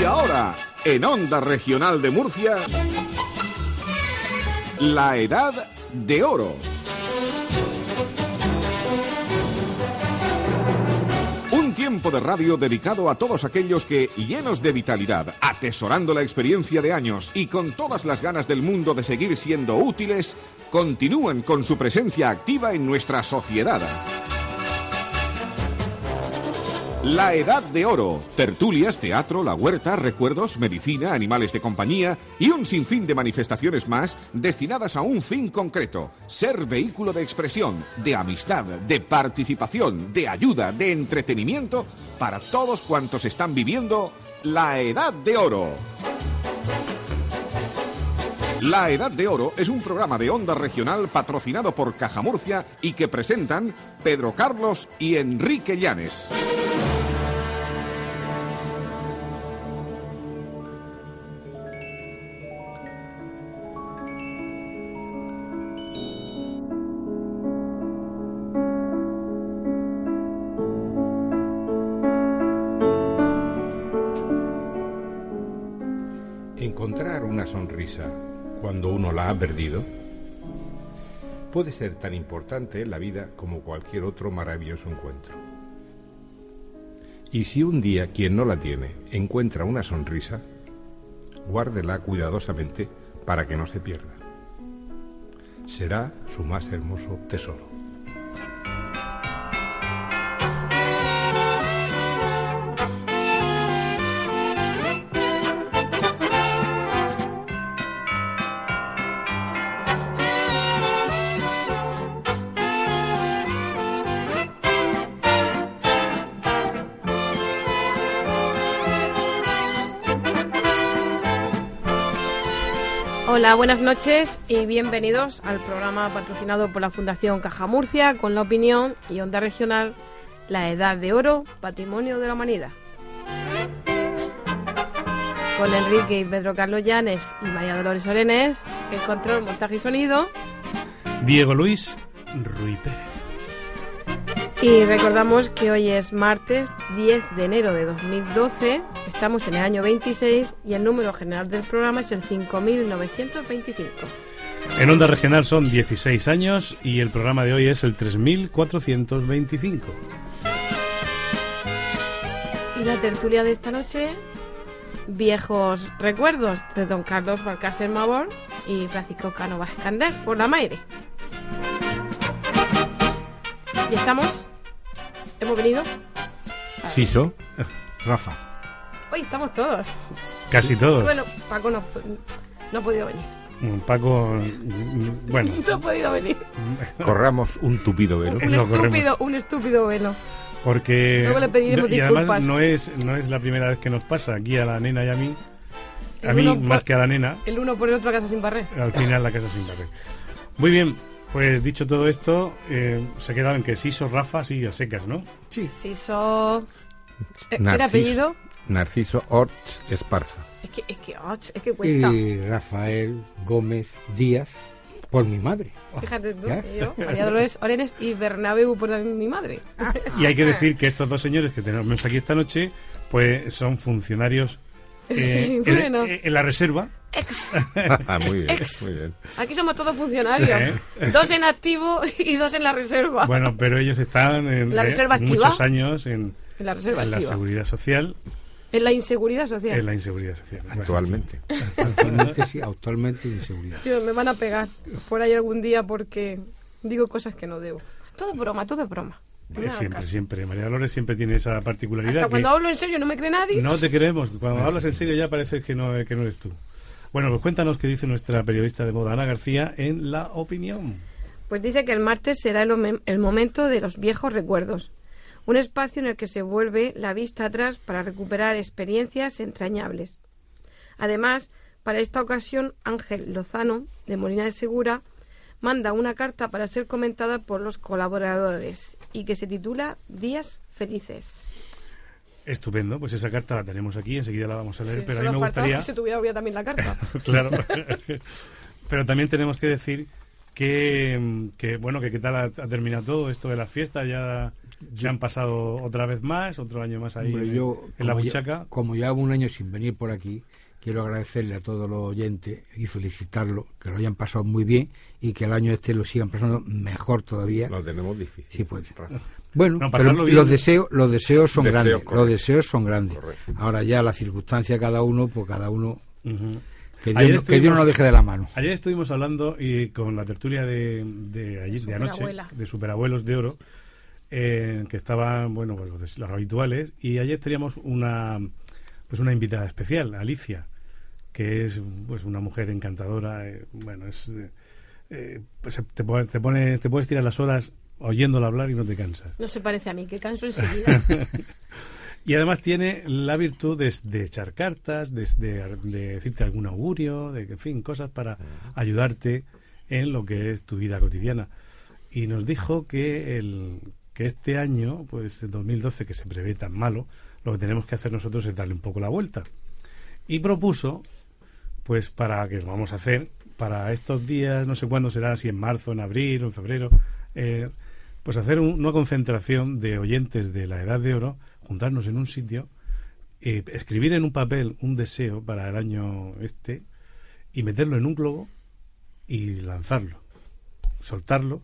Y ahora, en Onda Regional de Murcia, la Edad de Oro. Un tiempo de radio dedicado a todos aquellos que, llenos de vitalidad, atesorando la experiencia de años y con todas las ganas del mundo de seguir siendo útiles, continúan con su presencia activa en nuestra sociedad. La Edad de Oro. Tertulias, teatro, la huerta, recuerdos, medicina, animales de compañía y un sinfín de manifestaciones más destinadas a un fin concreto. Ser vehículo de expresión, de amistad, de participación, de ayuda, de entretenimiento para todos cuantos están viviendo la Edad de Oro. La Edad de Oro es un programa de onda regional patrocinado por Caja Murcia y que presentan Pedro Carlos y Enrique Llanes. Sonrisa cuando uno la ha perdido puede ser tan importante en la vida como cualquier otro maravilloso encuentro. Y si un día quien no la tiene encuentra una sonrisa, guárdela cuidadosamente para que no se pierda. Será su más hermoso tesoro. Hola, buenas noches y bienvenidos al programa patrocinado por la Fundación Caja Murcia con la opinión y onda regional La Edad de Oro, Patrimonio de la Humanidad. Con Enrique y Pedro Carlos Llanes y María Dolores Orenes, el control, montaje y sonido. Diego Luis Ruy Pérez. Y recordamos que hoy es martes 10 de enero de 2012, estamos en el año 26 y el número general del programa es el 5925. En Onda Regional son 16 años y el programa de hoy es el 3425. Y la tertulia de esta noche, viejos recuerdos de don Carlos Valcárcel Mabor y Francisco Cano Vascander por la Maire. Y estamos. ¿Hemos venido? Siso, Rafa. Hoy estamos todos. Casi todos. Bueno, Paco no, no ha podido venir. Mm, Paco, bueno, No ha podido venir. corramos un tupido velo. Un estúpido, un estúpido velo. porque... Luego le pediremos y además disculpas. no es, no es la primera vez que nos pasa aquí a la nena y a mí. A El mí, más por- que a la nena, El uno por el otro a casa sin barrer. al final la casa sin barrer. Muy bien, pues dicho todo esto, eh, se ha quedado en que Siso, Rafa, sí, a secas, ¿no? Sí. Siso. ¿Era Narciso. apellido? Narciso Orts Esparza. Es que, es que, och, es que cuesta. Y Rafael Gómez Díaz por mi madre. Fíjate tú, yo, María Dolores Orenes y Bernabéu por mi madre. Y hay que decir que estos dos señores que tenemos aquí esta noche, pues son funcionarios eh, Sí, en, bueno. en la reserva. Ex. Ah, muy bien, Ex. muy bien. Aquí somos todos funcionarios. ¿Eh? Dos en activo y dos en la reserva. Bueno, pero ellos están en ¿La eh, reserva activa? muchos años en, en la reserva en la seguridad social, En la inseguridad social. en la inseguridad social. Actualmente. Actualmente sí, actualmente inseguridad. Tío, me van a pegar por ahí algún día porque digo cosas que no debo. Todo es broma, todo es broma. No Eh, siempre, caso. siempre. María Dolores siempre tiene esa particularidad. Hasta que cuando hablo en serio no me cree nadie. no te creemos. Cuando hablas en serio ya parece que no, que no eres tú. Bueno, pues cuéntanos qué dice nuestra periodista de moda, Ana García, en La Opinión. Pues dice que el martes será el, el momento de los viejos recuerdos. Un espacio en el que se vuelve la vista atrás para recuperar experiencias entrañables. Además, para esta ocasión, Ángel Lozano, de Molina de Segura, manda una carta para ser comentada por los colaboradores y que se titula Días Felices. Estupendo, pues esa carta la tenemos aquí, enseguida la vamos a leer, Sí, pero a mí me gustaría... que se tuviera olvidado también la carta. claro. Pero también tenemos que decir que, que, bueno, que qué tal ha, ha terminado todo esto de la fiesta, ya se han pasado otra vez más, otro año más ahí Hombre, yo, en la como ya- buchaca. como ya hago un año sin venir por aquí, quiero agradecerle a todos los oyentes y felicitarlos, que lo hayan pasado muy bien y que el año este lo sigan pasando mejor todavía. Lo tenemos difícil. Sí, pues. Rafa. Bueno, No, pero bien. los deseos, los deseos son Deseos, grandes, correcto. los deseos son grandes. Correcto. Ahora ya la circunstancia cada uno, pues cada uno que Ayer Dios, no- que Dios no estuvimos- nos deje de la mano. Ayer estuvimos hablando y con la tertulia de, de, ayer, de anoche, de Superabuelos de Oro, eh, que estaban, bueno, pues los, habituales, y ayer teníamos una, pues una invitada especial, Alicia, que es pues una mujer encantadora, eh, bueno, es... eh, eh, pues te, pone- te, pones, te puedes tirar las horas oyéndola hablar y no te cansas. No se parece a mí, que canso enseguida. Y además tiene la virtud de, de echar cartas, de, de- de decirte algún augurio, de en fin, cosas para ayudarte en lo que es tu vida cotidiana. Y nos dijo que, el, que este año, pues el 2012, que se prevé tan malo, lo que tenemos que hacer nosotros es darle un poco la vuelta. Y propuso, pues para que lo vamos a hacer, para estos días, no sé cuándo será, si en marzo, en abril o en febrero, eh, pues hacer un- una concentración de oyentes de la Edad de Oro, juntarnos en un sitio, eh, escribir en un papel un deseo para el año este y meterlo en un globo y lanzarlo, soltarlo.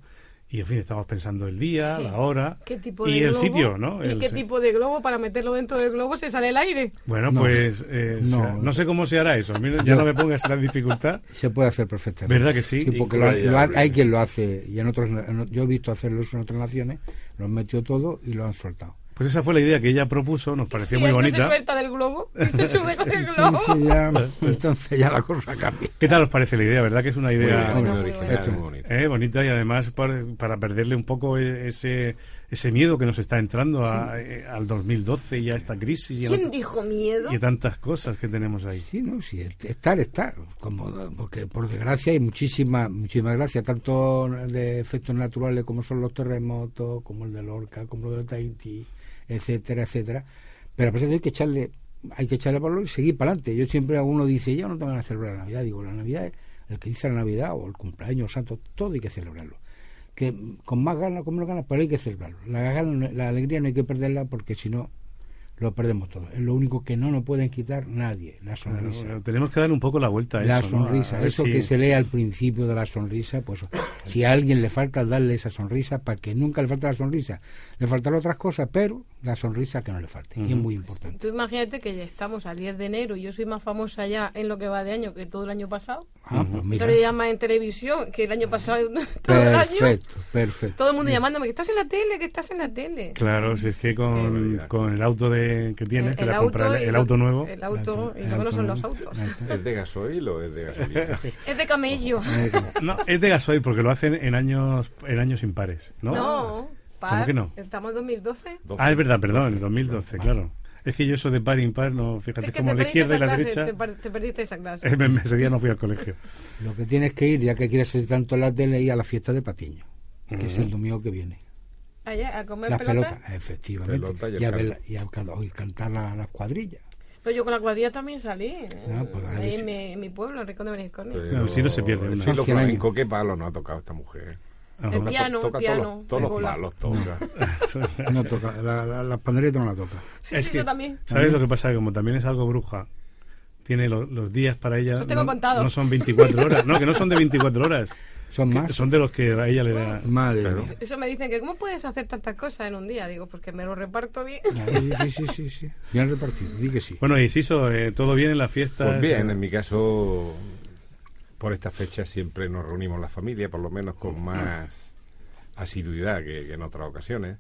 Y en fin, estamos pensando el día, la hora ¿Qué tipo de y el globo? sitio, ¿no? ¿Y El qué tipo de globo para meterlo dentro del globo se sale el aire? Bueno, No. pues eh, No. sea- no sé cómo se hará eso. Mira, ya no me pongas en la dificultad. Se puede hacer perfectamente. ¿Verdad que sí? Sí, porque lo- lo hay quien lo hace y en otros en- yo he visto hacerlo eso en otras naciones, lo han metido todo y lo han soltado. Pues esa fue la idea que ella propuso, nos pareció Si muy él no se bonita. suelta del globo y se sube con el globo. Entonces ya, entonces ya la cosa cambia. ¿Qué tal os parece la idea? ¿Verdad que es una Muy, idea muy Bueno, muy original, bueno. muy bonito. eh, bonita y además para, para perderle un poco e- ese, ese miedo que nos está entrando a- eh, al 2012 y a esta crisis y a, ¿Quién dijo miedo? y a tantas cosas que tenemos ahí? Sí, no, sí, estar, estar, como, porque por desgracia hay muchísimas, muchísimas gracias, tanto de efectos naturales como son los terremotos, como el de Lorca, como el de Tahití, etcétera, etcétera. Pero a pesar de eso hay que echarle, hay que echarle valor y seguir para adelante. Yo siempre a uno dice, yo no tengo de celebrar la Navidad, digo, la Navidad, es- el que dice la Navidad o el cumpleaños santo, todo hay que celebrarlo. Que con más ganas, con menos ganas, pero hay que celebrarlo. La, gana la alegría no hay que perderla porque si no, lo perdemos todo. Es lo único que no nos pueden quitar nadie, la Claro, sonrisa. tenemos que dar un poco la vuelta a La eso. ¿no? sonrisa, eso si- que se lee al principio de la sonrisa, pues si a alguien le falta darle esa sonrisa, para que nunca le falte la sonrisa, le faltarán otras cosas, pero la sonrisa que no le falte, y es muy importante. Tú imagínate que ya estamos a 10 de enero y yo soy más famosa ya en lo que va de año que todo el año pasado. Ah, pues mira, Eso le llama en televisión, que el año pasado todo el año. perfecto, perfecto. Todo el mundo llamándome que estás en la tele, que estás en la tele. Claro, si es que con, barbaridad. con el auto de, que tienes, El- que el auto el, el auto nuevo, El auto, y luego no son los autos. ¿Es de gasoil o es de gasolina? Es de camello. No, es de gasoil porque lo hacen en años en años impares, ¿no? No, par. que no? Estamos en 2012. Ah, es verdad, perdón, el 2012, claro. Es que yo eso de par e impar, no, fíjate, Es que como la izquierda y la clase, derecha, Te, par- te perdiste esa clase. eh, me- ese día no fui al colegio. Lo que tienes que ir, ya que quieres ser tanto en la tele, y a la fiesta de Patiño, que es el domingo que viene. Allá, a comer Las pelota. pelotas, efectivamente. Pelota y y, a ver- y a y cantar la- las cuadrillas. Pero yo con la cuadrilla también salí. Ah, pues, a ahí si- en mi, en mi pueblo, en Rincón de Beniscornia. Claro, si no se pierde una. Sí, lo flamenco, qué palo no ha tocado esta mujer. El piano, toca el piano, todos los, todos los palos, toca. No toca, la, la, las panderetas no la toca. Sí, Es sí, que- yo también. ¿Sabes lo que pasa? Que como también es algo bruja, tiene lo- los días para ella. Lo tengo no, contado. no son 24 horas. No, que no son de 24 horas. Son más. Son de los que a ella le da. Madre Claro. Eso me dicen que ¿cómo puedes hacer tantas cosas en un día? Digo, porque me lo reparto bien. Sí, sí, sí, sí, sí. Bien repartido, di que sí. Bueno, y Siso, eh, ¿todo bien en la fiesta? Pues bien, en mi caso, por esta fecha siempre nos reunimos la familia, por lo menos con más asiduidad que, en otras ocasiones.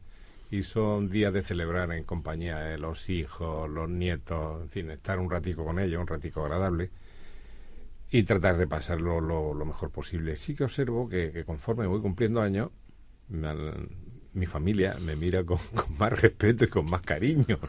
Y son días de celebrar en compañía de los hijos, los nietos, en fin, estar un ratico con ellos, un ratico agradable. Y tratar de pasarlo lo, mejor posible. Sí que observo que, que conforme voy cumpliendo años, mi familia me mira con, con más respeto y con más cariño.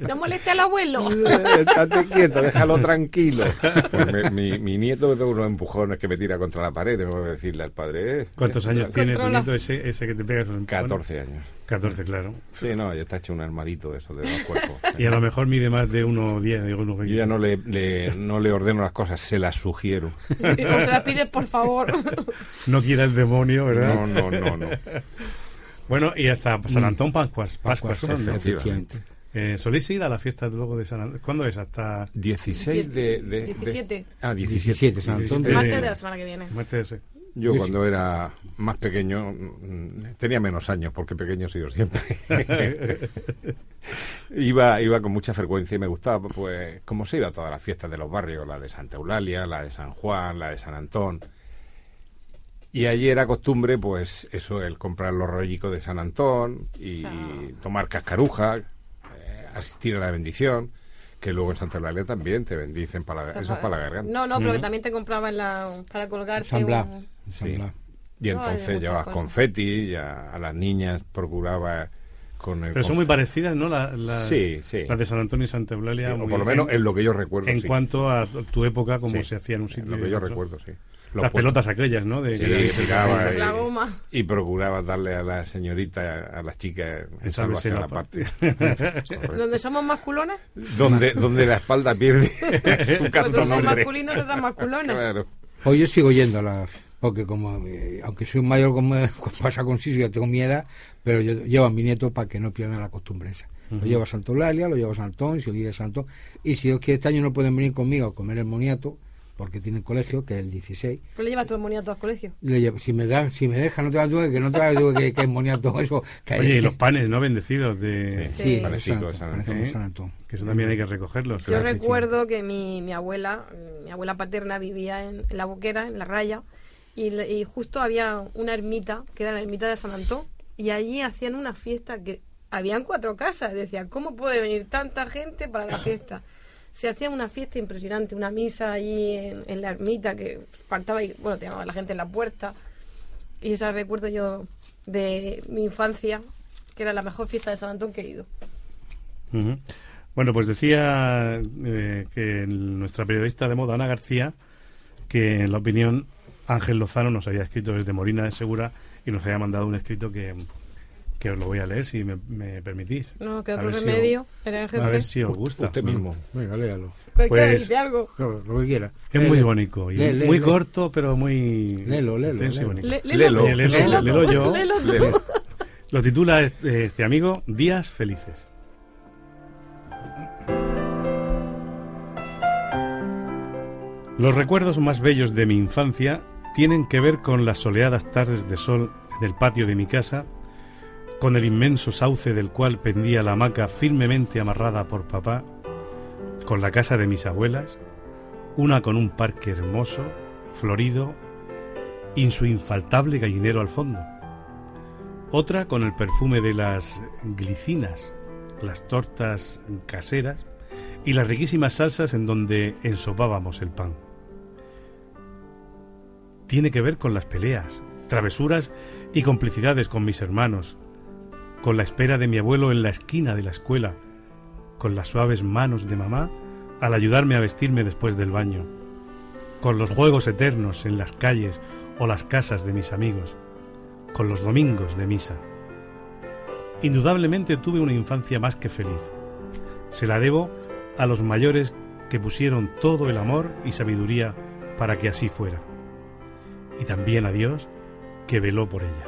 No moleste al abuelo. Estate quieto, déjalo tranquilo. Pues me- mi, mi nieto de unos empujones que me tira contra la pared, tengo que decirle al padre. eh, ¿Cuántos años tiene tu nieto ese, ese que te pega esos empujones? 14 años. 14, claro. Sí, no, ya está hecho un armarito de esos de dos cuerpos. Y a lo mejor mide más de 1,10. Digo, uno Yo ya no le, le- no le ordeno las cosas, se las sugiero. O se las pides, por favor. no quiera el demonio, ¿verdad? No, no, no, no. Bueno, y hasta San Antón Pascuas, Pascuas Pascuas, son, ¿no? efectivamente. Eh, ¿Soléis ir a la fiesta luego de San Antón? ¿Cuándo es? Hasta 16 de, de- de- 17. Ah, 17. 17, San Antón. de- Martes de la semana que viene. muerte de ese. Yo cuando era más pequeño mm, tenía menos años, porque pequeño he sido siempre. iba, iba con mucha frecuencia y me gustaba, pues, como se iba a todas las fiestas de los barrios, la de Santa Eulalia, la de San Juan, la de San Antón. Y allí era costumbre, pues, eso, el comprar los rollicos de San Antón y tomar cascaruja, eh, asistir a la bendición, que luego en Santa Eulalia también te bendicen para la, eso es para la garganta. No, no, pero que también te compraba en la, para colgarte San Blas. un- Sí. Y entonces llevabas confeti y a, a las niñas procuraba con el Pero son muy parecidas, ¿no? La- las, Sí, sí. las de San Antonio y Santa Eulalia. o por lo menos en, en lo que yo recuerdo. en sí. cuanto a tu época, como Sí, se hacía en un en sitio. Lo que yo otro. recuerdo, sí. Los Las puestos- pelotas aquellas, ¿no? De, Sí, que- tiraba y, la goma. y procurabas darle a la señorita, a las chicas, en la la parte. Donde somos masculones, donde, donde la espalda pierde su pues somos nombre. masculinos, otras masculones. Claro. Pues yo sigo yendo a las. Porque como, eh, aunque soy un mayor como, como pasa con Siso, ya tengo mi edad, pero yo llevo a mi nieto para que no pierdan la costumbre esa. Lo llevo a Santa Eulalia, lo llevo a San Antón, si quiere San Antón. Y si Dios quiere este año no pueden venir conmigo a comer el moniato, porque tienen colegio, que es el 16. Pues le llevas tu moniato al colegio. Le llevo- si me da, si me deja, no te das duda, que no te das duda que, que es moniato eso. Que Oye, y los panes, ¿no? Bendecidos de... Sí. Sí, Panecicos, San San Antón, Antón. San Antón. Que eso también hay que recogerlos. Yo recuerdo que mi, mi abuela, mi abuela paterna vivía en, en la Boquera, en la Raya, y, y justo había una ermita, que era la ermita de San Antón, y allí hacían una fiesta que habían cuatro casas. Decía, ¿cómo puede venir tanta gente para la fiesta? Se hacía una fiesta impresionante, una misa allí en, en la ermita, que faltaba, y, bueno, llamaba la gente en la puerta. Y esa recuerdo yo de mi infancia, que era la mejor fiesta de San Antón que he ido. Bueno, pues decía eh, que nuestra periodista de moda, Ana García, que en la opinión Ángel Lozano nos había escrito desde Molina de Segura y nos había mandado un escrito que, que os lo voy a leer si me, me permitís. No, que otro ver si remedio. era el a ver si os gusta. Usted mismo. Venga, léalo. Pues- algo. Lo que quiera. Es muy bonito y muy corto, pero muy Léelo, léelo, intenso y léelo. bonito. Le- Léelo. léelo, Léelo, léelo, léelo yo. Lo titula este, este amigo Días Felices. Los recuerdos más bellos de mi infancia tienen que ver con las soleadas tardes de sol en el patio de mi casa, con el inmenso sauce del cual pendía la hamaca firmemente amarrada por papá, con la casa de mis abuelas, una con un parque hermoso, florido, y su infaltable gallinero al fondo otra con el perfume de las glicinas, las tortas caseras y las riquísimas salsas en donde ensopábamos el pan. Tiene que ver con las peleas, travesuras y complicidades con mis hermanos, con la espera de mi abuelo en la esquina de la escuela, con las suaves manos de mamá al ayudarme a vestirme después del baño, con los juegos eternos en las calles o las casas de mis amigos, con los domingos de misa. Indudablemente tuve una infancia más que feliz. Se la debo a los mayores que pusieron todo el amor y sabiduría para que así fuera. Y también a Dios que veló por ella.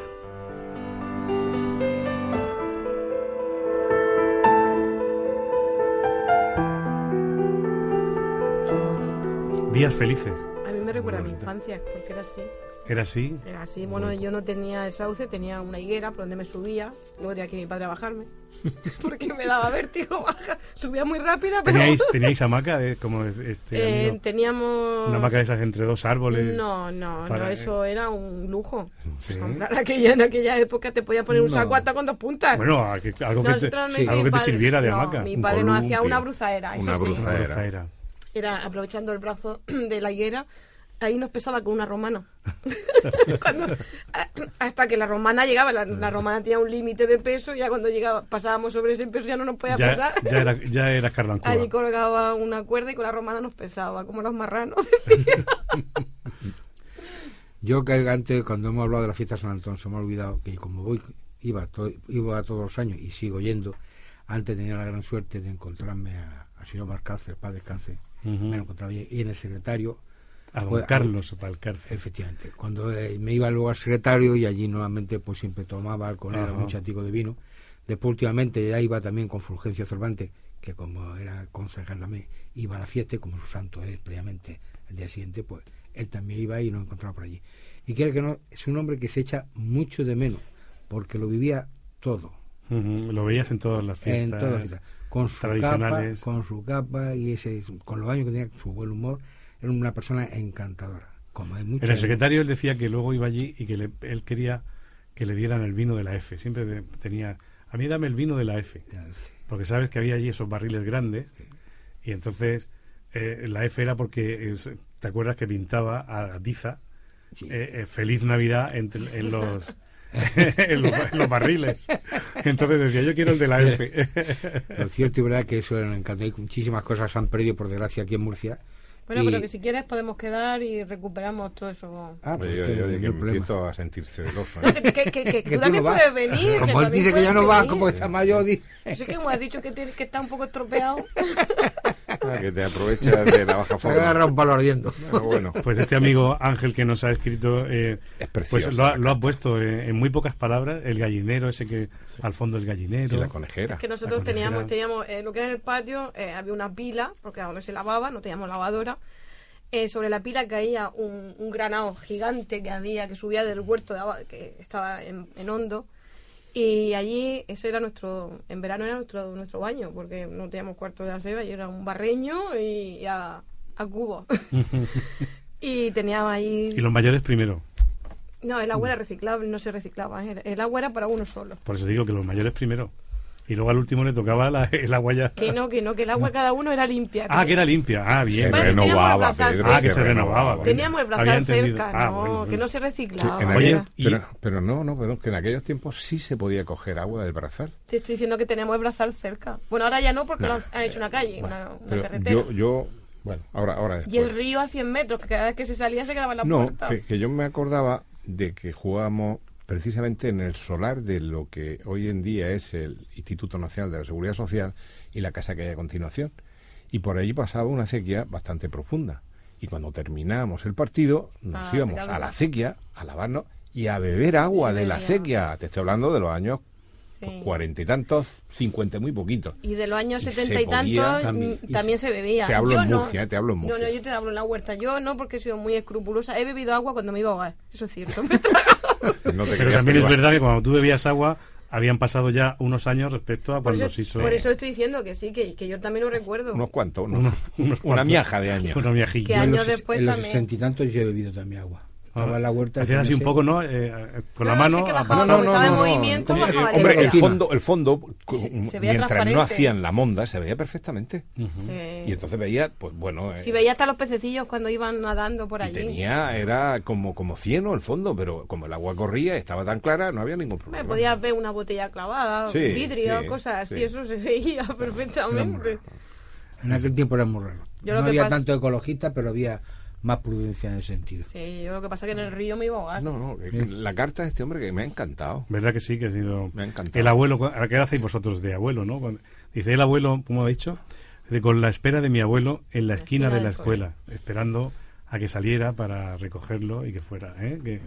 Días felices. A mí me recuerda a mi infancia, porque era así. Era así. Era así. Bueno, yo no tenía el sauce, tenía una higuera por donde me subía. Luego tenía que mi padre a bajarme. porque me daba vértigo bajar. Subía muy rápida, pero. ¿Teníais, teníais hamaca, eh, como es- este Eh, amigo? teníamos. Una hamaca de esas entre dos árboles. No, no, para- no, eso era un lujo. Sí. Comprar aquella, en aquella época te podía poner un No. saco hasta con dos puntas. Bueno, a que- algo que te, sí. algo que te sirviera de no, hamaca. Mi Un padre nos hacía una bruzaera, eso Una sí. bruzaera. Una bruzaera. Era aprovechando el brazo de la higuera, ahí nos pesaba con una romana. Cuando- hasta que la romana llegaba, la, la romana tenía un límite de peso, ya cuando llegaba, pasábamos sobre ese peso ya no nos podía Ya, pasar. ya era, ya era Cardancuba. Allí colgaba una cuerda y con la romana nos pesaba, como los marranos. Yo que antes, cuando hemos hablado de la fiesta de San Antón, se me ha olvidado que como voy, iba, to- iba todos los años y sigo yendo, antes tenía la gran suerte de encontrarme a- al señor Marcácer, paz descanse, Ujú. me lo encontraba y en el secretario A don Carlos Valcárcel. Efectivamente. Cuando eh, me iba luego al secretario y allí nuevamente pues siempre tomaba con él Ajá. un chatico de vino. Después últimamente ya iba también con Fulgencio Cervantes, que como era concejal también, iba a la fiesta y como su santo es previamente el día siguiente, pues él también iba y nos encontraba por allí. Y quiere que no, es un hombre que se echa mucho de menos, porque lo vivía todo. Lo veías en todas las en fiestas. todas las fiestas. Con su capa, tradicionales. con su capa y ese, con los años que tenía, su buen humor, era una persona encantadora. Como hay muchas En el secretario él decía que luego iba allí y que le- él quería que le dieran el vino de la F. Siempre de- tenía, a mí dame el vino de la F. Porque sabes que había allí esos barriles grandes y entonces eh, la F era porque, eh, ¿te acuerdas que pintaba a, a Sí. eh, Feliz Navidad entre- en, los, en, los, en los barriles? Entonces decía, yo quiero el de la F. Lo cierto y verdad que eso era un encanto. Hay muchísimas cosas se han perdido, por desgracia, aquí en Murcia. Bueno, Y- pero que si quieres podemos quedar y recuperamos todo eso. Ah, pues, Oye, que empiezo a sentir celoso. ¿eh? que, que- que- que Que tú también no vas. puedes venir. Como él dice que ya no va, como está mayor, dice. Yo sé que como has dicho que, tiene- que está un poco estropeado. Ah, que te aprovechas de la baja Se agarra forma. un palo ardiendo. Bueno, bueno. Pues este amigo Ángel que nos ha escrito, eh, Es pues lo ha, la lo ha puesto eh, en muy pocas palabras, el gallinero, ese que al fondo el gallinero. Y la conejera. que nosotros teníamos, teníamos eh, lo que era en el patio, eh, había una pila, porque a donde se lavaba, no teníamos lavadora. Eh, sobre la pila caía un, un granado gigante que había, que subía del huerto de que estaba en, en hondo. Y allí, ese era nuestro, en verano era nuestro, nuestro baño, porque no teníamos cuarto de aseo, y era un barreño y, y a, a cubo. y teníamos ahí... Y los mayores primero. No, el agua era reciclable, no se reciclaba, el agua era para uno solo. Por eso digo que los mayores primero. Y luego al último le tocaba la- el agua ya. Que no, que no, que el agua cada uno era limpia. Ah, que era limpia. Ah, bien. Se teníamos renovaba, Pedro. Ah, que se renovaba. Bueno. Teníamos el brazal cerca, Ah, no, bueno, que no se reciclaba. En Oye, aquellos- y- pero, pero no, no, pero que en aquellos tiempos sí se podía coger agua del brazal. Te estoy diciendo que tenemos el brazal cerca. Bueno, ahora ya no porque Nah. lo han, han hecho una calle, Bueno, una, una pero carretera. yo, yo, bueno, ahora, ahora Y el río a 100 metros, que cada vez que se salía se quedaba en la No, puerta. que, que yo me acordaba de que jugábamos precisamente en el solar de lo que hoy en día es el Instituto Nacional de la Seguridad Social y la casa que hay a continuación. Y por allí pasaba una acequia bastante profunda. Y cuando terminábamos el partido, nos Ah, íbamos a la acequia, a lavarnos y a beber agua Sí, de la acequia. Te estoy hablando de los años Sí. cuarenta y tantos, cincuenta y muy poquitos. Y de los años Y 70 se y tantos mm, también- se bebía. te hablo yo en no. Murcia, eh, te hablo en No, Murcia. no, yo te hablo en la huerta. Yo no, porque he sido muy escrupulosa. He bebido agua cuando me iba a ahogar. Eso es cierto. No te Pero también es verdad que cuando tú bebías agua, habían pasado ya unos años respecto a cuando eso, se hizo. por eso estoy diciendo que sí, que, que yo también lo recuerdo. Unos cuantos, unos- unos- unos una miaja de años. Una miajilla. Que años después en los también. sesenta y tantos yo he bebido también agua. La huerta. Hacías con así un poco, ¿no? Eh, eh, con la No, no, mano. que bajaba, no, no, estaba en movimiento, Eh, bajaba hombre, el fondo, el fondo Se- se veía mientras no hacían la monda, se veía perfectamente. Sí. Y entonces veía, pues bueno, eh, Si veía hasta los pececillos cuando iban nadando por allí. tenía, era como, como cieno el fondo, pero como el agua corría, estaba tan clara, no había ningún problema. podías ver una botella clavada, Sí, un vidrio, sí, cosas así, sí. eso se veía perfectamente. En aquel tiempo era muy raro. Yo no había tanto ecologista, pero había más prudencia en ese sentido. Sí, yo lo que pasa es que en el río me iba a ahogar. No, no, la carta de este hombre que me ha encantado. ¿Verdad que sí? Que ha sido. Me ha encantado. El abuelo, cu- ¿qué hacéis vosotros de abuelo, no? Cuando- dice el abuelo, como ha dicho, dice, con la espera de mi abuelo en la esquina de la escuela, esperando a que saliera para recogerlo y que fuera, ¿eh? Que,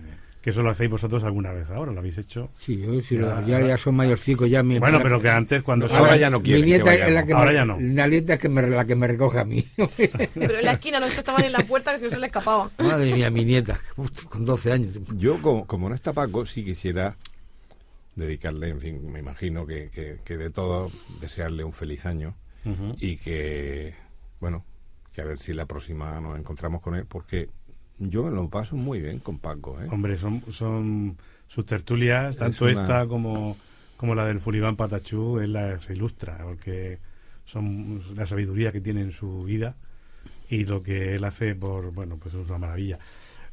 que eso lo hacéis vosotros alguna vez ahora, lo habéis hecho. Sí, yo sí, Ya, ya, ya son mayorcicos, ya mi Bueno, pero que antes cuando... Ahora ya no mi quieren que nieta es la vayamos. que Ahora me, ya no. La nieta es que me, la que me recoge a mí. Pero en la esquina nosotros estaban en la puerta que si no se le escapaba. Madre mía, mi nieta, con 12 años. Yo, como, como no está Paco, sí quisiera dedicarle, en fin, me imagino que, que, que de todo desearle un feliz año y que, bueno, que a ver si la próxima nos encontramos con él, porque yo me lo paso muy bien con Paco, ¿eh? Hombre, son, son sus tertulias, tanto una- esta como, como la del Fulibán Patachú, él la se ilustra, porque son la sabiduría que tiene en su vida y lo que él hace por, bueno, pues es una maravilla.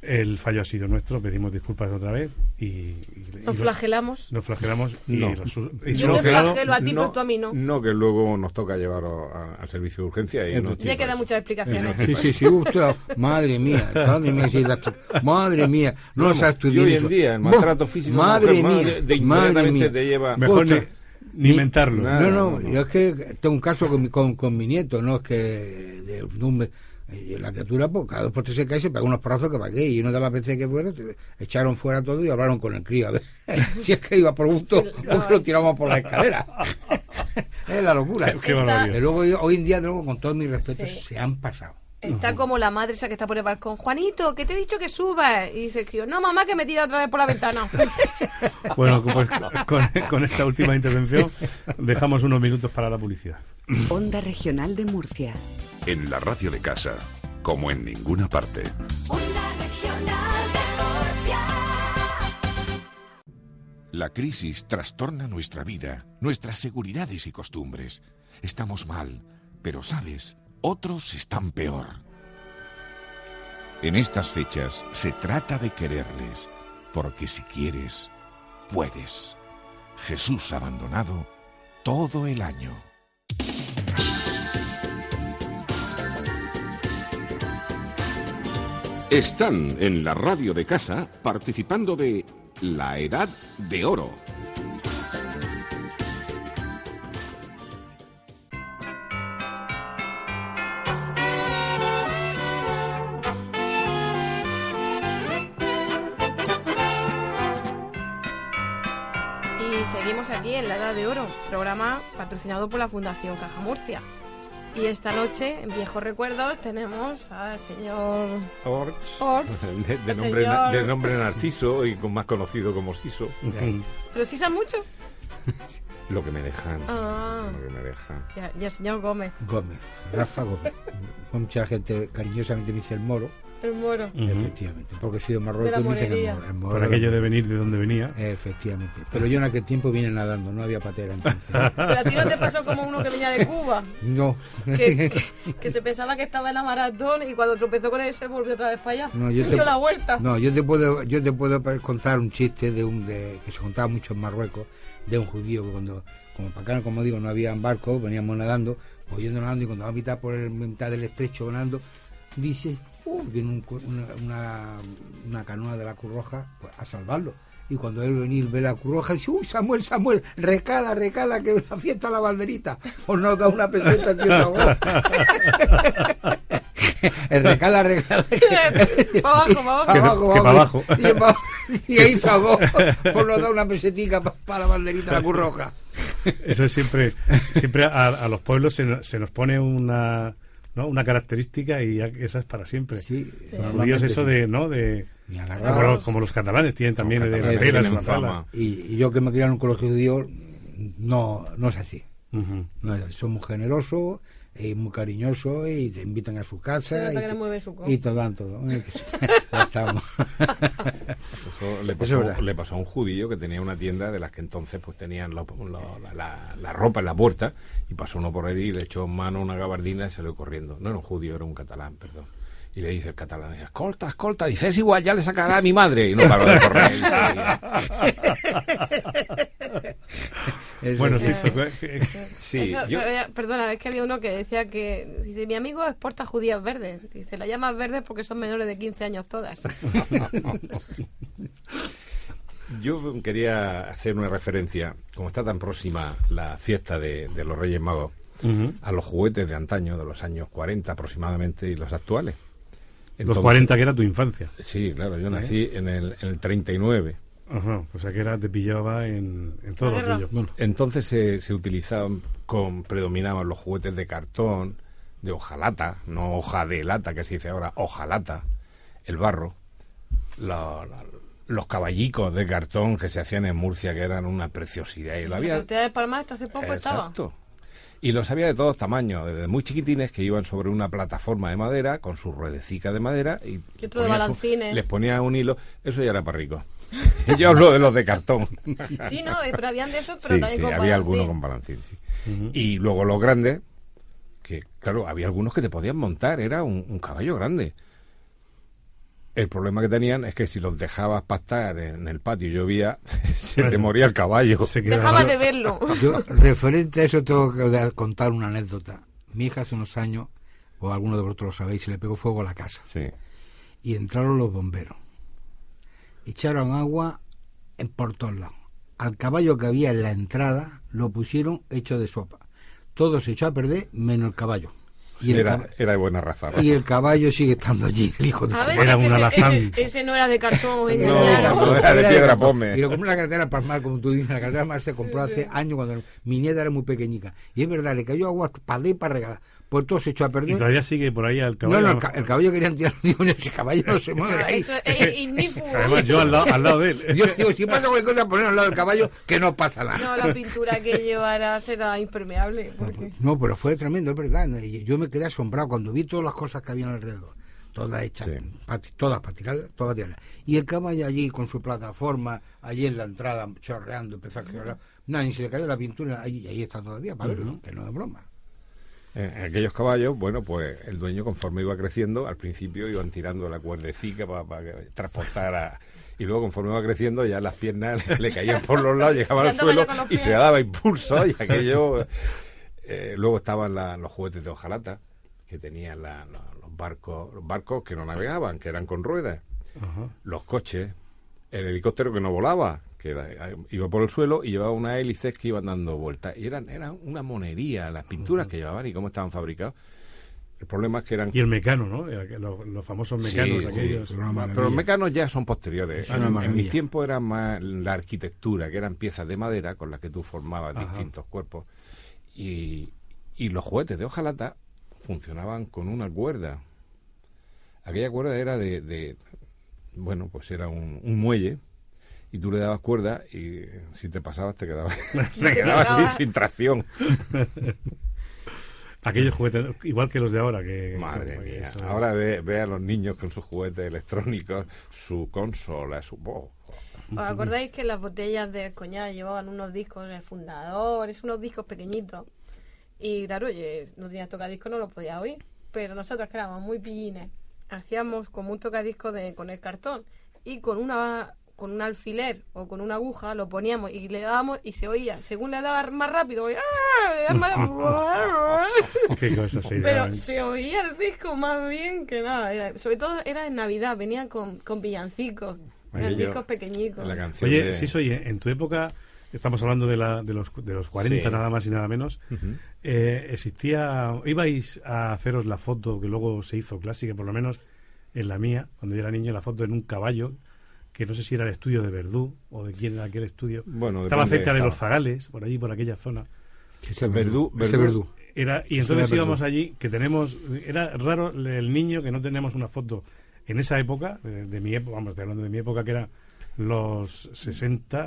El fallo ha sido nuestro, pedimos disculpas otra vez y, y- y Nos flagelamos. nos flagelamos y, No. lo su- y Yo te solucionado- flagelo a ti, pero tú a mí no. No, que luego nos toca llevarlo a- al servicio de urgencia y no Ya quedan muchas explicaciones. Sí, sí, sí, usted, madre mía, madre mía, sí, la- madre mía, no Vamos, sabes tú y bien hoy en día el maltrato físico madre mujer, mía, de- de madre mía. te lleva- Mejor ni, Otra. ni Ni- inventarlo. nada. No, no, no, no. yo es que tengo un caso con mi, con, con mi nieto, ¿no? Es que de, de un, Y la criatura, pues cada dos por tres se cae y se pega unos porrazos que para qué. Y una de las veces que fueron, te- echaron fuera todo y hablaron con el crío. A ver si es que iba por gusto o que lo tiramos por la escalera. es la locura. Qué- qué. Y luego, hoy en día, luego, con todos mis respetos, Sí. se han pasado. Está como la madre esa que está por el balcón. Juanito, que te he dicho que subas. Y dice el crío, no, mamá, que me tira otra vez por la ventana. Bueno, pues con, con esta última intervención dejamos unos minutos para la publicidad. Onda Regional de Murcia. En la radio de casa, como en ninguna parte. La crisis trastorna nuestra vida, nuestras seguridades y costumbres. Estamos mal, pero sabes, otros están peor. En estas fechas se trata de quererles, porque si quieres, puedes. Jesús abandonado todo el año. Están en la radio de casa participando de La Edad de Oro. Aquí en La Edad de Oro, programa patrocinado por la Fundación Caja Murcia. Y esta noche, en Viejos Recuerdos, tenemos al señor Orch, Orts, de, de nombre, señor- de nombre Narciso y con más conocido como Siso. ¿Pero sí sabe mucho? Lo que me dejan. Ah, Lo que me dejan. y, y el señor Gómez, Gómez, Rafa Gómez. Mucha gente cariñosamente me dice el moro, el moro. efectivamente, porque soy de Marruecos De la y me dicen el moro. el moro Por de- aquello de venir de donde venía. Efectivamente. Pero yo en aquel tiempo vine nadando, no había patera entonces. Pero a ti no te pasó como uno que venía de Cuba, No. que, que- que se pensaba que estaba en la maratón y cuando tropezó con él se volvió otra vez para allá. No, yo Dio te- la vuelta. No, yo te puedo, yo te puedo contar un chiste de un de, que se contaba mucho en Marruecos de un judío que cuando, como para acá, como digo, no había barcos, veníamos nadando, pues yendo nadando y cuando va a mitad por el mitad del estrecho nadando, dice, uh, viene un cu- una, una, una canoa de la Cruz Roja pues, a salvarlo. Y cuando él venir ve la Cruz Roja, dice, uy, Samuel, Samuel, recala, recala, que la fiesta la banderita. Pues nos da una peseta ahogó. el recala, recala. para abajo, para abajo. abajo. Y, pa- y ahí se ahogó. Por no dar una pesetica pa- para la banderita de la Cruz Roja. Eso es siempre, siempre a, a los pueblos se, nos- se nos pone una, ¿no? una característica y ya esa es para siempre. Sí, Los judíos eso sí. de, ¿no? De, como, los, como los catalanes tienen también de en la fama. Y, y yo que me crié en un colegio judío, no, no es así. Ujú. No es así. Son muy generosos, y muy cariñosos y te invitan a su casa. y, te- su y te dan todo. Estamos. Eso le pasó, es le pasó a un judío que tenía una tienda de las que entonces pues tenían lo- lo- la, la- la ropa en la puerta y pasó uno por ahí y le echó en mano una gabardina y salió corriendo. No era un judío, era un catalán, perdón. Y le dice el catalán, escolta, escolta, dice, es igual, ya le sacará a mi madre. Y no paró de correr. Eso Bueno, sí. sí, Eso, yo- perdona, es que había uno que decía que dice, mi amigo exporta judías verdes. Dice, la llamas verdes porque son menores de 15 años todas. Yo quería hacer una referencia, como está tan próxima la fiesta de, de los Reyes Magos, a los juguetes de antaño, de los años 40 aproximadamente, y los actuales. Los Entonces- 40 que era tu infancia. Sí, claro, yo nací en el, en el 39. Ajá, o sea que era, te pillaba en, en todo lo tuyo. Bueno, Entonces se, se utilizaban, con, predominaban los juguetes de cartón, de hojalata, no hoja de lata que se dice ahora, hojalata, el barro, la- la- los caballicos de cartón que se hacían en Murcia, que eran una preciosidad. Y lo La había, de palmas hasta hace poco estaba. Exacto. Y los había de todos tamaños, desde muy chiquitines que iban sobre una plataforma de madera con su ruedecica de madera y Y otro de ponía su- balancines. les ponía un hilo, eso ya era para rico. Yo hablo de los de cartón. Sí, no, eh, pero habían de esos, pero sí, también sí, con había algunos con balancín, sí. Y luego los grandes, que claro, había algunos que te podían montar, era un, un caballo grande. El problema que tenían es que si los dejabas pastar en el patio y llovía, se te moría el caballo. se quedaba- Dejabas de verlo. Yo, referente a eso, tengo que contar una anécdota. Mi hija hace unos años, o alguno de vosotros lo sabéis, se le pegó fuego a la casa. Sí. Y entraron los bomberos. Echaron agua en por todos lados. Al caballo que había en la entrada lo pusieron hecho de sopa. Todo se echó a perder menos el caballo. Y el, era, cab- era de buena raza. y el caballo sigue estando allí, el hijo de A Era un ese- alazán. Ese, ese no era de cartón No, no, era de piedra pome. Y lo compró en la carretera Palmar, como tú dices, la carretera Palmar se compró hace años cuando mi nieta era muy pequeñica. Y es verdad, le cayó agua para y para regalar. Pues todo se echó a Y perder. todavía sigue por ahí al No, caballo. no, el, ca- el caballo querían tirar. Digo, ese caballo no se mueve de ahí. Eso es. Además, yo al lado, al lado de él. Yo digo, si pasa cualquier cosa, poner al lado del caballo, que no pasa nada. No, la pintura que llevara será impermeable. Porque... No, pero fue tremendo, es verdad. Y Yo me quedé asombrado cuando vi todas las cosas que habían alrededor. Todas hechas, Sí. todas para tirar, todas para tirar. Y el caballo allí con su plataforma, allí en la entrada, chorreando, empezó a chorrear. Nada, ni se le cayó la pintura, ahí, ahí está todavía, para verlo, que no es broma. En aquellos caballos, bueno, pues el dueño conforme iba creciendo, al principio iban tirando la cuerdecica para, transportar a... Y luego conforme iba creciendo ya las piernas le, le caían por los lados, llegaban al suelo y se le daba impulso y aquello... eh, luego estaban la- los juguetes de hojalata, que tenían la- la- los barcos los barcos que no navegaban, que eran con ruedas, Ajá. los coches, el helicóptero que no volaba, que era- iba por el suelo y llevaba unas hélices que iban dando vueltas. Y eran, eran una monería las pinturas que llevaban y cómo estaban fabricados. El problema es que eran... Y el mecano, ¿no? Los, los famosos mecanos sí, aquellos. pero los mecanos ya son posteriores. Es una En- en, mis tiempos era más la arquitectura, que eran piezas de madera con las que tú formabas Ajá. distintos cuerpos. Y, y los juguetes de hojalata funcionaban con una cuerda. Aquella cuerda era de, de- bueno, pues era un, un muelle y tú le dabas cuerda y si te pasabas te quedabas, te quedabas sin, tracción. Aquellos juguetes, igual que los de ahora. que Madre que mía. eso Ahora ve, ve a los niños con sus juguetes electrónicos, su consola, su... oh, ¿Os acordáis que las botellas de coñac llevaban unos discos en el fundador? Es unos discos pequeñitos. Y claro, oye, no tenías tocadiscos, no lo podías oír. Pero nosotros que éramos muy pillines, hacíamos como un tocadisco de, con el cartón. Y con una con un alfiler o con una aguja lo poníamos y le dábamos y se oía. Según le daba más rápido, oía, ¡ah! Le daba más- Qué cosas se Pero se oía el disco más bien que nada. Era- sobre todo era en Navidad, venían con, con villancicos. Eran discos pequeñitos. la canción Oye, de- sí, soy, en tu época, estamos hablando de, la, de, los, de los 40 Sí. nada más y nada menos, eh, existía, ibais a haceros la foto que luego se hizo clásica, por lo menos en la mía, cuando yo era niño, la foto en un caballo, que no sé si era el estudio de Verdú o de quién era aquel estudio. Bueno, Estaba cerca de los Zagales, por allí, por aquella zona. Ese Verdú, Ese Verdú. verdú. Era, y entonces íbamos Verdú. allí, que tenemos, era raro el niño que no teníamos una foto en esa época, de, de mi época, vamos, estoy hablando de mi época, que era los 60,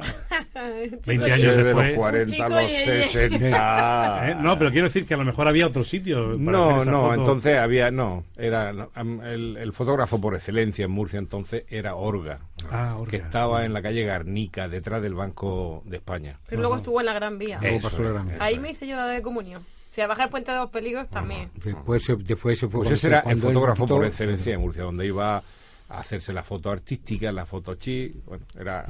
20 años de los después. 40 Chico a los yeye. 60. ¿Eh? No, pero quiero decir que a lo mejor había otro sitio. para No, hacer esa no, foto. entonces había, no, era el, el fotógrafo por excelencia en Murcia entonces era Orga, Ah, Orga. que estaba en la calle Garnica, detrás del Banco de España. Pero luego estuvo en la Gran Vía. Luego Eso pasó la es, Gran Vía. eso Ahí me hice yo la de comunión. Si a bajar Puente de los Peligros también. Después, se- después se fue Pues ese se- era el fotógrafo por excelencia de Murcia, donde iba a hacerse la foto artística, la foto chi, bueno, era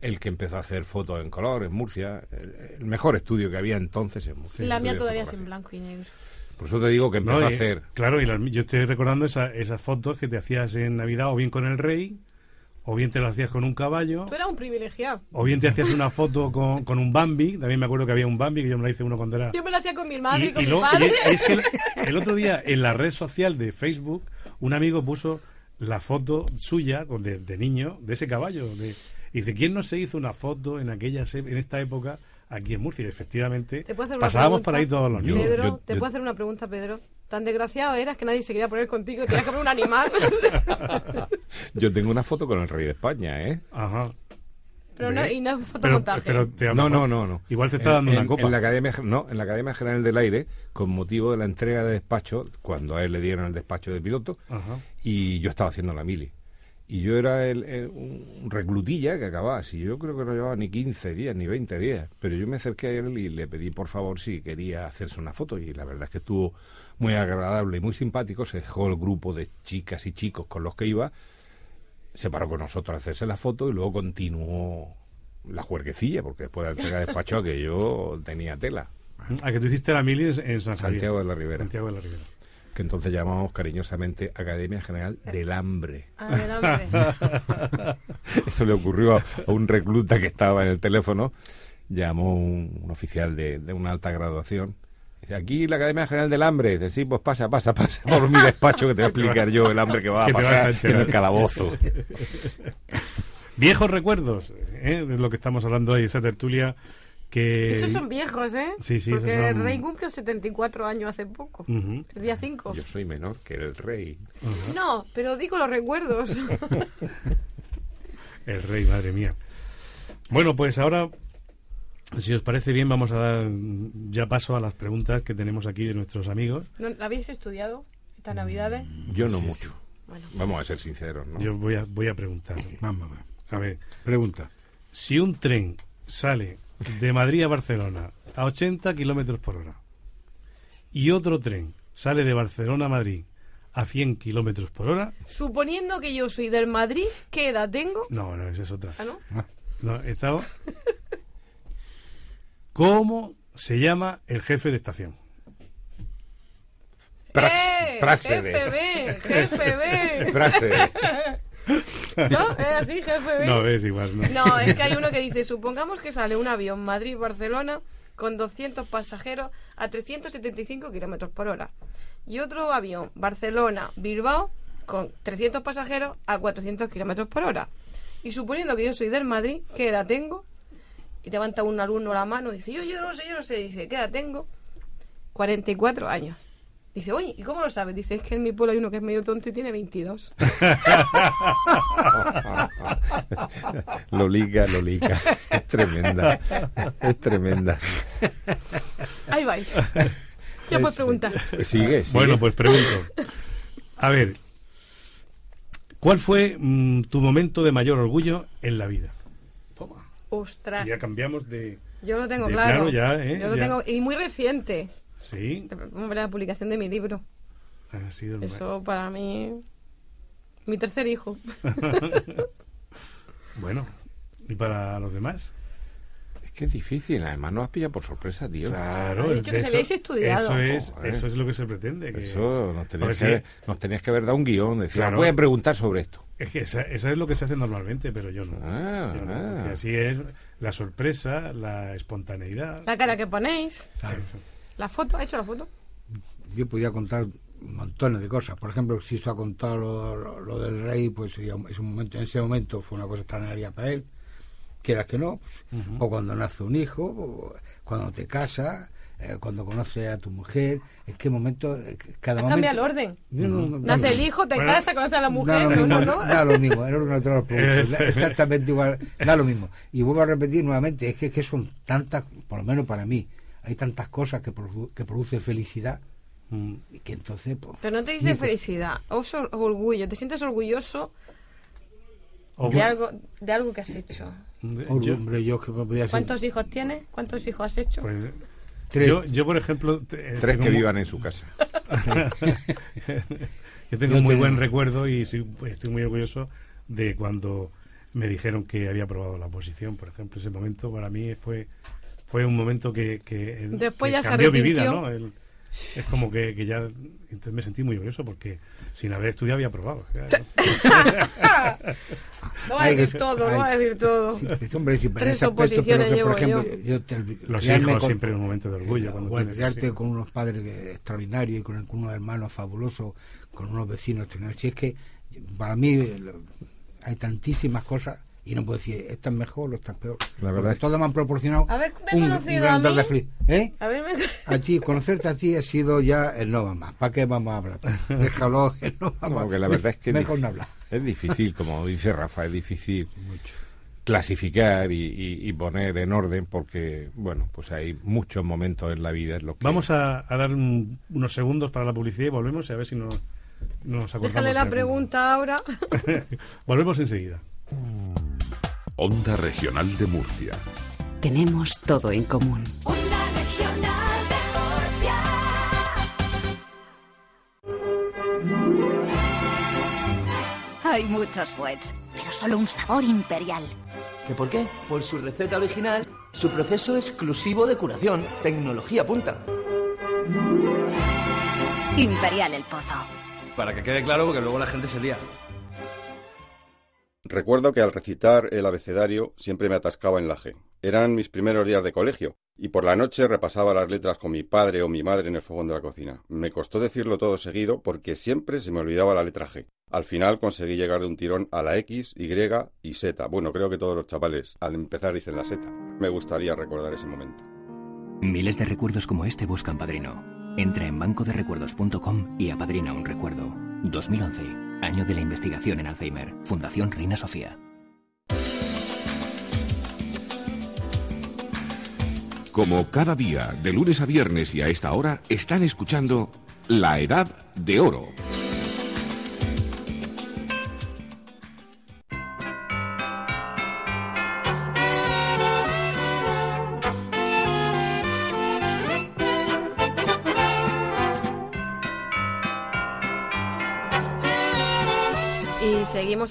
el que empezó a hacer fotos en color en Murcia, el, el mejor estudio que había entonces en Murcia. la mía todavía es en blanco y negro. Por eso te digo que empezó No, a hacer Claro, y las- yo estoy recordando esa- esas fotos que te hacías en Navidad, o bien con el rey, o bien te las hacías con un caballo, Tú eras un privilegiado. o bien te hacías una foto con, con un Bambi. También me acuerdo que había un Bambi, que yo me la hice uno cuando era. Yo me lo hacía con mi madre y, Y- con y mi padre. y es que el, el otro día en la red social de Facebook un amigo puso la foto suya con- de, de niño de ese caballo de, y dice quién no se hizo una foto en aquella en esta época aquí en Murcia y efectivamente ¿Te puedo hacer una pasábamos por ahí todos los niños Pedro, yo- ¿te yo- puedo hacer una pregunta, Pedro? Tan desgraciado eras que nadie se quería poner contigo y tenías que poner un animal. Yo tengo una foto con el rey de España, ¿eh? Ajá pero no, y no es fotomontaje. pero te- No, no, no, no. igual te está En- dando una en- copa En la, Academia, no, en la Academia General del Aire, con motivo de la entrega de despacho, cuando a él le dieron el despacho de piloto, Ajá. y yo estaba haciendo la mili. Y yo era el, el- un reclutilla que acababa, si yo creo que no llevaba ni 15 días, ni 20 días, pero yo me acerqué a él y le pedí por favor si quería hacerse una foto y la verdad es que estuvo muy agradable y muy simpático, se dejó el grupo de chicas y chicos con los que iba, se paró con nosotros a hacerse la foto y luego continuó la juerguecilla, porque después de la entrega de despacho que yo tenía tela, a que tú hiciste la mili en, en San. Santiago de la Ribera, Santiago de la Ribera que entonces llamamos cariñosamente Academia General del Hambre. Adelante. Eso le ocurrió a, a un recluta que estaba en el teléfono. Llamó un, un oficial de, de una alta graduación Aquí la Academia General del Hambre. Dice, sí, pues pasa, pasa, pasa por mi despacho que te voy a explicar yo el hambre que va a pasar en el calabozo. Viejos recuerdos, ¿eh? de lo que estamos hablando hoy, esa tertulia que... Esos son viejos, ¿eh? Sí, sí, Porque son- el rey cumplió 74 años hace poco. El día 5. Yo soy menor que el rey. No, pero digo los recuerdos. El rey, madre mía. Bueno, pues ahora, si os parece bien, vamos a dar ya paso a las preguntas que tenemos aquí de nuestros amigos. ¿No, ¿La habéis estudiado estas navidades? Yo no Sí, mucho. Bueno. Vamos a ser sinceros, ¿no? Yo voy a, voy a preguntar. Vamos a ver. A ver, Pregunta. si un tren sale de Madrid a Barcelona a 80 kilómetros por hora y otro tren sale de Barcelona a Madrid a 100 kilómetros por hora, Suponiendo que yo soy del Madrid, ¿qué edad tengo? no, no, esa es otra. Ah, ¿no? No, estaba... ¿Cómo se llama el jefe de estación? Prax- ¡Eh! ¡Jefe. Práxedes. ¿No? ¿Es así, jefe B? No, es igual, no. No, es que hay uno que dice, supongamos que sale un avión Madrid-Barcelona con 200 pasajeros a 375 kilómetros por hora. Y otro avión Barcelona-Bilbao con 300 pasajeros a 400 kilómetros por hora. Y suponiendo que yo soy del Madrid, ¿qué edad tengo? Y levanta un alumno la mano y dice, yo, yo no sé, yo no sé. Dice, ¿qué edad tengo? 44 años. Dice, oye, ¿y cómo lo sabes? Dice, es que en mi pueblo hay uno que es medio tonto y tiene 22. Lolica, Lolica. Es tremenda. Es tremenda. Ahí vais. Ya puedes preguntar. Sigue, sigue. Bueno, pues pregunto. A ver, ¿cuál fue mm, tu momento de mayor orgullo en la vida? Ostras. Ya cambiamos de... Yo lo tengo De claro. plano ya, ¿eh? Yo lo Ya. tengo, y muy reciente. Sí, Vamos a ver la publicación de mi libro. ha sido el Eso para mí. Mi tercer hijo. Bueno, ¿y para los demás? Es que es difícil. Además, nos has pillado por sorpresa, tío. Claro, He dicho que se habéis estudiado. Eso es, Joder. eso es lo que se pretende. que- Eso nos A tenías, que, si- nos tenías que haber dado un guion. Decir, Claro. voy a preguntar sobre esto. Es que esa, esa es lo que se hace normalmente, pero yo no. Ah, Yo no, ah. así es la sorpresa, la espontaneidad. La cara que ponéis. La foto. ¿Ha hecho la foto? Yo podía contar montones de cosas. Por ejemplo, si se ha contado lo, lo- lo del rey, pues sería un- es un momento, en ese momento fue una cosa extraordinaria para él. Quieras que no, pues, o cuando nace un hijo, o cuando te casas, eh, cuando conoces a tu mujer, es que momento, eh, cada momento... cambiado el orden. No, no, no, Nace el hijo, te Bueno, casas, conoces a la Da mujer. lo No, mismo, no, no. da lo mismo, el orden de todos los productos, da exactamente igual, da lo mismo. Y vuelvo a repetir nuevamente, es que, es que son tantas, por lo menos para mí, hay tantas cosas que, produ- que producen felicidad, Mm. y que entonces, pues, Pero no te dice pues- felicidad. O orgullo. Te sientes orgulloso de algo, de algo que has hecho. Yo, hombre, yo que podía decir ¿Cuántos hijos tienes? ¿Cuántos hijos has hecho? pues, tres. yo, yo, por ejemplo, te- eh, Tres que vivan en su casa. Yo tengo Yo un muy tengo- buen recuerdo y sí, pues, estoy muy orgulloso de cuando me dijeron que había aprobado la oposición, por ejemplo. Ese momento para mí fue fue un momento que, que, el- Después que ya se cambió mi vida. ¿no? El- es como que, que ya entonces me sentí muy orgulloso porque sin haber estudiado había aprobado. Claro. No va a decir todo, no va a decir todo. Sí, hombre, sí, pero en Tres ese aspecto, oposiciones pero que, por ejemplo, yo te- Los hijos con- siempre es un momento de orgullo eh, cuando bueno, tienes criarte con unos padres extraordinarios y con, con unos hermanos fabulosos, con unos vecinos extraordinarios. Si es que para mí lo- hay tantísimas cosas y no puedo decir esta es mejor o esta es peor. La verdad Porque es- todas me han proporcionado A ver, me he un, conocido un gran a de mí. feliz. ¿Eh? A me... A ti, conocerte a ti ha sido ya el no más. ¿Para qué vamos a hablar? Déjalo, que no vamos No, la verdad es que Mejor no hablar. es difícil, como dice Rafa, es difícil Mucho. clasificar y, y- y poner en orden porque, bueno, pues hay muchos momentos en la vida en los que... Vamos a, a dar un- unos segundos para la publicidad y volvemos a ver si nos, nos acordamos. Déjale la pregunta ahora. volvemos enseguida. Onda Regional de Murcia. Tenemos todo en común. Hay muchos fuets, pero solo un sabor imperial. ¿Que por qué? Por su receta original, su proceso exclusivo de curación, tecnología punta. Imperial el pozo. Para que quede claro, porque luego la gente se lía. Recuerdo que al recitar el abecedario siempre me atascaba en la G. Eran mis primeros días de colegio, y por la noche repasaba las letras con mi padre o mi madre en el fogón de la cocina. Me costó decirlo todo seguido porque siempre se me olvidaba la letra G. Al final conseguí llegar de un tirón a la X, Y y Z. Bueno, creo que todos los chavales al empezar dicen la Z. Me gustaría recordar ese momento. Miles de recuerdos como este buscan padrino. Entra en bancoderecuerdos.com y apadrina un recuerdo. 2011, año de la investigación en Alzheimer. Fundación Reina Sofía. Como cada día, de lunes a viernes y a esta hora, están escuchando La Edad de Oro.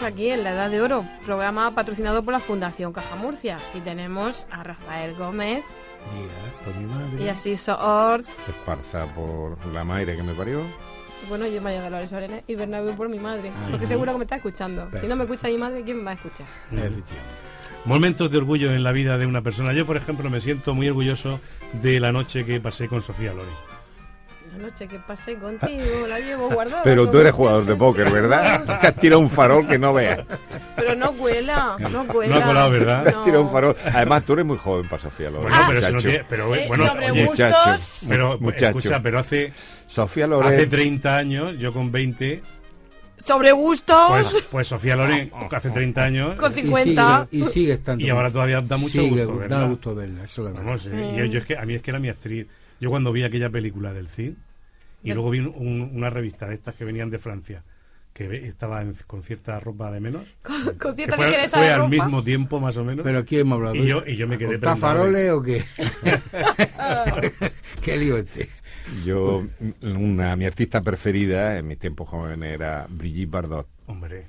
Aquí en La Edad de Oro, programa patrocinado por la Fundación Caja Murcia. Y tenemos a Rafael Gómez Mira, por mi madre. y a Siso Orts. Esparza por la madre que me parió. Bueno, yo María Dolores Orena y Bernabéu por mi madre. Ay, porque sí. seguro que me está escuchando. Si no me escucha mi madre, ¿quién me va a escuchar? Momentos de orgullo en la vida de una persona. Yo, por ejemplo, me siento muy orgulloso de la noche que pasé con Sofía Loren. La noche que pasé contigo, la llevo guardada. Pero tú eres jugador de póker, ¿verdad? Te has tirado un farol que no veas. Pero no cuela, no cuela. No ha colado, ¿verdad? Te has tirado un farol. Además, tú eres muy joven para Sofía Loren. Bueno, pero, si no tiene- pero Eh, bueno, sobre oye, gustos. Muchacho. pero Muchacho. escucha, pero hace Sofía Loren. hace 30 años, yo con 20, Sobre gustos. pues, pues Sofía Loren hace 30 años Con Y 50. sigue, y sigue estando. y ahora todavía da mucho Sigue, gusto, Da ¿verdad? gusto verla, eso la verdad. Vamos, eh, y yo, yo es que a mí es que era mi actriz. Yo cuando vi aquella película del Cid y luego vi un- un- una revista de estas que venían de Francia que estaba en- con cierta ropa de menos, Con, con que cierta fue, ligereza fue de al ropa. mismo tiempo más o menos. Pero aquí hemos hablado. Y yo- y yo me quedé ¿Está prendado faroles o qué? ¿Qué lío este? Yo, una, mi artista preferida en mis tiempos jóvenes era Brigitte Bardot. Hombre,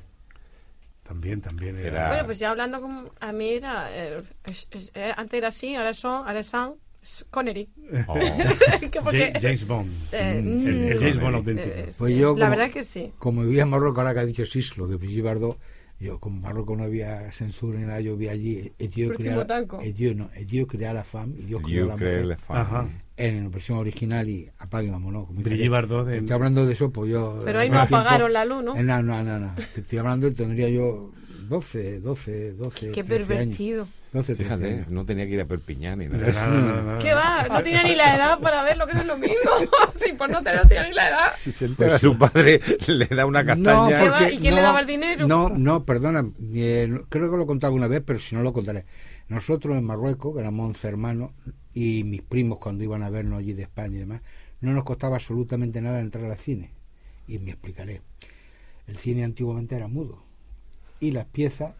también, también era... Era- Bueno, pues ya hablando como a mí era. eh, eh, antes era así, ahora son, ahora son Connery. Oh. Que porque- Ja- James Bond. Eh, Mm, mm, el, el James Bond eh, auténtico. eh, Pues sí, yo la como- verdad es que sí. Como vivía en Marruecos, ahora que ha dicho Sislo, de Brigitte Bardot, yo como en Marruecos no había censura ni nada, yo vi allí eh, Dios crea, tanco. eh, Dios, no, eh, Dios crea la femme y Dios You la mujer fan. Ajá. en la versión original y apague vámonos. como Te en- Estoy hablando de eso, pues yo... Pero ahí no el tiempo- apagaron la luz, ¿no? Eh, No, no, no, no. Te estoy hablando, tendría yo 12, 12, 12, Qué 13 años. Pervertido. 12, 13 Fíjate, años. no tenía que ir a Perpiñán ni nada. no, no, no, no. ¿Qué va? No tiene ni la edad para ver lo que no es lo mismo. sí, pues no, te- no tiene ni la edad. Si se entera su padre, le da una No, castaña. ¿Qué va? ¿Y quién le daba el dinero? No, no, perdona, eh, creo que lo he contado alguna vez, pero si no lo contaré. Nosotros en Marruecos, que éramos 11 hermanos, y mis primos cuando iban a vernos allí de España y demás, no nos costaba absolutamente nada entrar al cine. Y me explicaré. El cine antiguamente era mudo. Y las piezas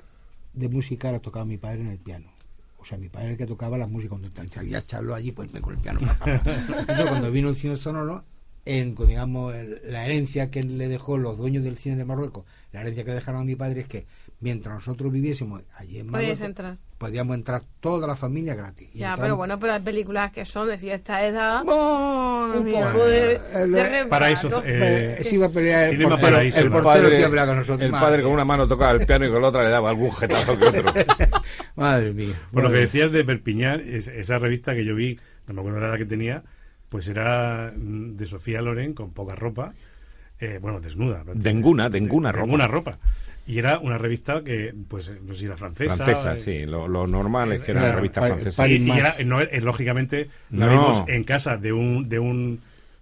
de música las tocaba mi padre en el piano. O sea, mi padre el que tocaba la música cuando salía a echarlo allí, pues me con el piano. Entonces, cuando vino el cine sonoro, en digamos la herencia que le dejó los dueños del cine de Marruecos, la herencia que le dejaron a mi padre es que mientras nosotros viviésemos allí en Marruecos, entrar. podíamos entrar toda la familia gratis. Y Ya, entramos- pero bueno, pero hay películas que son de cierta edad. Madre un mía. poco de, El- de rebato. Para eso, Eh, eh, se iba a pelear el Cinema portero, Paraíso, el portero a pelear con nosotros. el Madre padre con una mano tocaba el piano y con la otra le daba algún jetazo que otro. Madre mía. Por lo que decías de Perpiñán, es- esa revista que yo vi, no me acuerdo la edad que tenía, pues era mm, de Sofía Loren con poca ropa, eh, bueno, desnuda. prácticamente. Denguna, denguna ropa. Denguna ropa. Y era una revista que, pues, no sé si era francesa. Francesa, eh, sí. Lo, lo normal es que era Era una revista pa- francesa. Y, era, no, eh, lógicamente, la No. vimos en casa de un, de un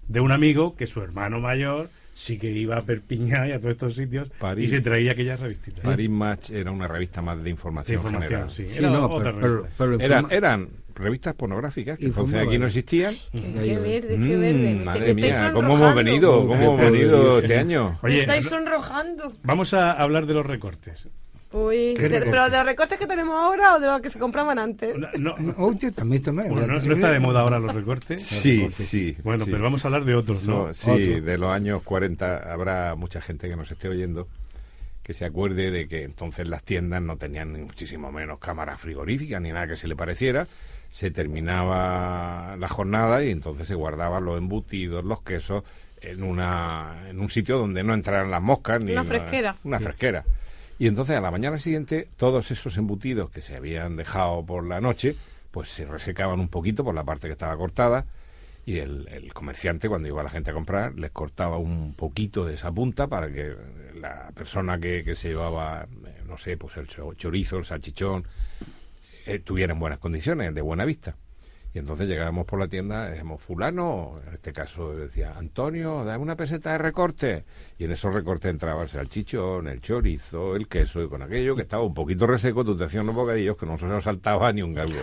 de un amigo que su hermano mayor sí que iba a Perpiñán y a todos estos sitios París. y se traía aquellas revistitas. Paris Match era una revista más de de información, información, general. sí. Sí, Era no, otra pero, pero- revista. pero Eran, eran revistas pornográficas que entonces aquí no existían. Qué, qué verde, qué Mm, verde. Me- madre me estáis mía, ¿cómo hemos venido? ¿Cómo hemos venido este año? Me Oye, estáis no- sonrojando. vamos a hablar de los recortes. Uy, pero de los recortes que tenemos ahora o de los que se compraban antes. No, no- también, bueno, no- no está de moda ahora los recortes. Sí, sí. Bueno, sí. pero vamos a hablar de otros, ¿no? No, sí, Otro. de los años 40 habrá mucha gente que nos esté oyendo que se acuerde de que entonces las tiendas no tenían ni muchísimo menos cámaras frigoríficas ni nada que se le pareciera. Se terminaba la jornada y entonces se guardaban los embutidos, los quesos en una en un sitio donde no entraran las moscas ni Una na- fresquera. Una fresquera. Y entonces a la mañana siguiente todos esos embutidos que se habían dejado por la noche, pues se resecaban un poquito por la parte que estaba cortada y el, el comerciante cuando iba la gente a comprar les cortaba un poquito de esa punta para que la persona que, que se llevaba, eh, no sé, pues el cho- chorizo, el salchichón, eh, tuviera en buenas condiciones, de buena vista. Y entonces llegábamos por la tienda, decíamos, fulano, en este caso decía, Antonio, dame una peseta de recorte. Y en esos recortes entraba el salchichón, el chorizo, el queso, y con aquello que estaba un poquito reseco, tú te hacías unos bocadillos que no se nos saltaba ni un galgo.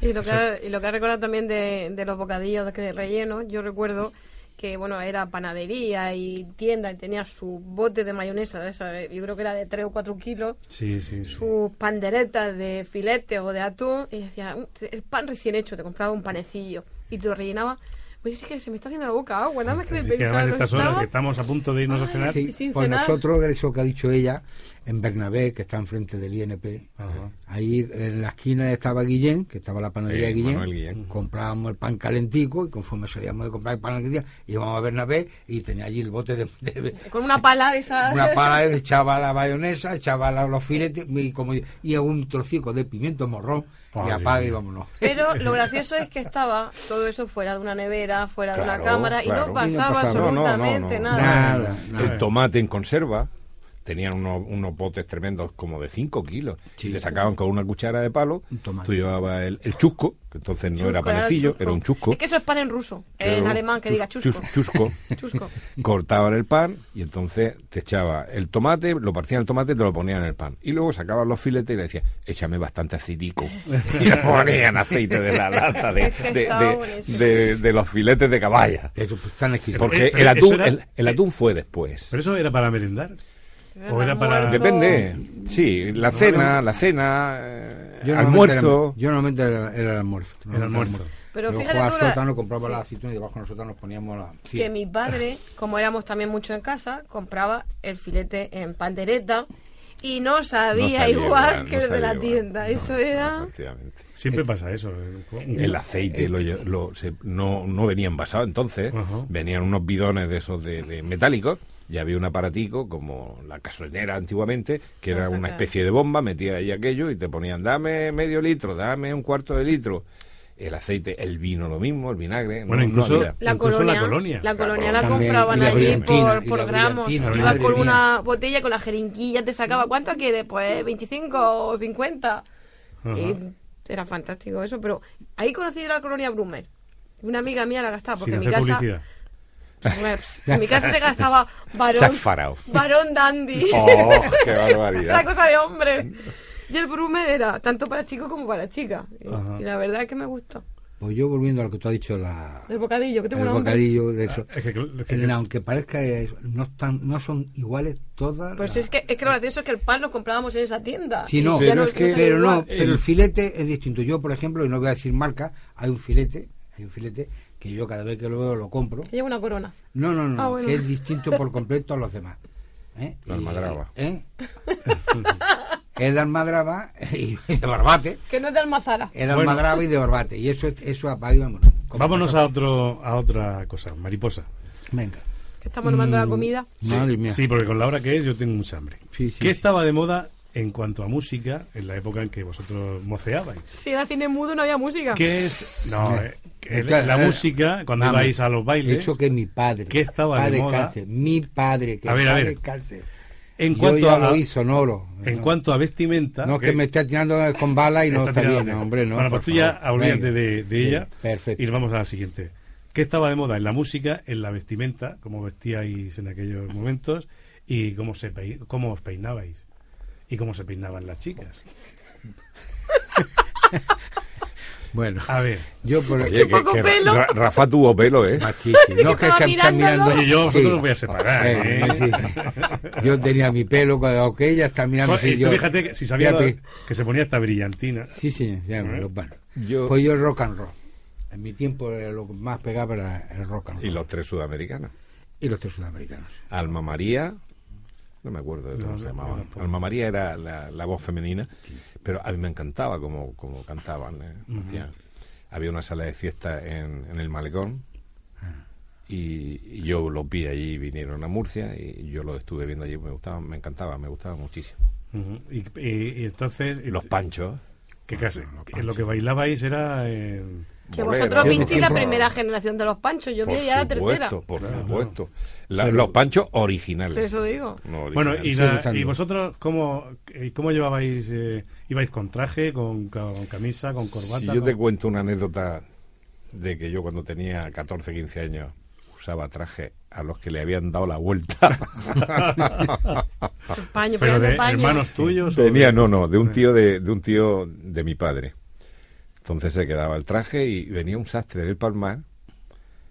Y lo que, ha, y lo que ha recordado también de, de los bocadillos de, relleno, yo recuerdo que bueno era panadería y tienda y tenía su bote de mayonesa, de esa, yo creo que era de 3 o 4 kilos, Sí, sí, sí. sus panderetas de filete o de atún, y decía, "Uh, el pan recién hecho, te compraba un panecillo y te lo rellenaba. Oye, sí que se me está haciendo la boca agua, nada más que de Así que pensar, además ¿no estas horas que estamos a punto de irnos a cenar. Sí, pues cenar. nosotros, eso que ha dicho ella, en Bernabé, que está enfrente del INP, Ajá. ahí en la esquina estaba Guillén, que estaba la panadería Sí, de Guillén, Guillén. comprábamos el pan calentico y conforme salíamos de comprar el pan calentico, íbamos a Bernabé y tenía allí el bote de, de- Con una pala de esa... una pala, echaba la mayonesa, echaba la- los filetes y, como, y un trocico de pimiento morrón y apaga y vámonos. Pero lo gracioso es que estaba todo eso fuera de una nevera, fuera de una cámara, y claro. no Y no pasaba pasaba. No, no, no, absolutamente no. nada. Nada, nada. El tomate en conserva. Tenían unos, unos botes tremendos como de 5 kilos. Sí. Y te sacaban con una cuchara de palo. Tú llevabas el, el chusco, que entonces no Chusco, era panecillo, era un chusco. Es que eso es pan en ruso, Claro, en alemán que chus- diga chusco. chus- chusco. Chusco. cortaban el pan y entonces te echaba el tomate, lo partían el tomate y te lo ponían en el pan. Y luego sacaban los filetes y le decían, échame bastante aceitico. Y le ponían aceite de la lata de, de, Estaba de- buenísimo. de- de los filetes de caballa. Pues, tan exquisito. Porque Eh, el atún, el, el atún fue después. Pero eso era para merendar. Era ¿O era para- almuerzo. Depende. Sí, la cena, la cena, eh, Yo almuerzo. era- yo normalmente era, era el almuerzo. El almuerzo. Pero Yo fíjate al sótano, compraba la aceituna y debajo sótano nos poníamos la... sí. que mi padre, como éramos también mucho en casa, compraba el filete en pandereta y no sabía, No sabía igual que no el de la igual. tienda. Eso era... Efectivamente. Siempre pasa eso. eh. El aceite lo lle- lo- se- no, no venía envasado entonces, venían unos bidones de esos de, de metálicos y había un aparatico como la gasolinera antiguamente, que era una especie de bomba, metía ahí aquello y te ponían, dame medio litro, dame un cuarto de litro. El aceite, el vino lo mismo, el vinagre. Bueno, no- no incluso-. La Incluso colonia, la colonia. la La colonia la colonia. compraban la allí por, la gramos. Ibas con mía. una botella con la jeringuilla, te sacaba, ¿cuánto quieres? Pues 25 o 50. Ajá. Y era fantástico eso, pero ahí conocí la colonia Brumer. Una amiga mía la gastaba porque Sin en mi hacer casa... publicidad. Pues, En mi casa se gastaba varón, varón dandy. ¡Oh, qué barbaridad! cosa de hombres. Y el Brumer era tanto para chicos como para chicas. Y, y la verdad es que me gustó. Pues yo volviendo a lo que tú has dicho, la, El bocadillo, que tengo el bocadillo de eso. Es que- es que- aunque parezca no están no son iguales todas Pues las- es que, es que lo gracioso es que el pan lo comprábamos en esa tienda. Sí, no, ya pero no- es que- pero no, pero el filete es distinto. Yo, por ejemplo, y no voy a decir marca, hay un filete, hay un filete que yo cada vez que lo veo lo compro. Que lleva una corona. No, no, no, Ah, bueno. que es distinto por completo a los demás. ¿eh? La almadraba. ¿eh? es de almadraba y de barbate. Que no es de almazara. Es de Bueno. almadraba y de barbate. Y eso, eso vámonos. Vámonos a otro a otra cosa, mariposa. Venga. Que estamos tomando Mm. la comida. Madre mía. Sí, porque con la hora que es yo tengo mucha hambre. Sí, sí, ¿Qué sí. estaba de moda en cuanto a música en la época en que vosotros moceabais? Si era cine mudo no había música. ¿Qué es? No, eh, que Claro, la eh, música cuando ibais a los bailes. Eso que mi padre. ¿Qué estaba de moda? Cárcel, mi padre, que A ver, a ver. Cárcel. En Yo cuanto ya a lo sonoro. en No. cuanto a vestimenta, No, que me está tirando con bala y no está, bien, de- hombre, no. Bueno, pues tú ya olvídate de, de Bien, ella Perfecto. y nos vamos a la siguiente. ¿Qué estaba de moda en la música, en la vestimenta, cómo vestíais en aquellos momentos y cómo se cómo os peinabais y cómo se peinaban las chicas? Bueno, A ver, yo por Oye, que, poco que pelo. Ra- Rafa tuvo pelo, ¿eh? Sí. No, que estaba se está mirando. Oye, yo vosotros Sí. os voy a separar, Eh, ¿eh? sí. Yo tenía mi pelo, ok, ella está mirando. Y tú yo- fíjate que si sabía pe- que se ponía esta brillantina. Sí, sí, ya, ¿Eh? bueno, bueno. Yo- Pues yo el rock and roll. En mi tiempo lo que más pegaba era el rock and roll. Y los tres sudamericanos. Y los tres sudamericanos. Alma María, no me acuerdo de cómo no, se llamaba. Alma María era la, la voz femenina, pero a mí me encantaba como, como cantaban. eh. Había una sala de fiesta en, en el malecón y, y yo los vi allí, vinieron a Murcia y yo los estuve viendo allí, me gustaba, me encantaba, me gustaba muchísimo. Y, y- y entonces... Los panchos. Que casi, que lo que bailabais era... eh, Que bolero. vosotros visteis la primera generación de los panchos, yo vi ya la tercera. supuesto, Por Claro, supuesto. La- Pero- los panchos originales. Eso digo. No Bueno, y, la- y vosotros, ¿cómo, eh, cómo llevabais? eh, ¿Ibais con traje, con, con camisa, con corbata? Si yo te cuento una anécdota de que yo cuando tenía 14, 15 años usaba traje a los que le habían dado la vuelta. Paño, Pero paño de paño. hermanos tuyos. o Tenía, de- no, no, de un tío de, de un tío de mi padre. Entonces se quedaba el traje y venía un sastre del Palmar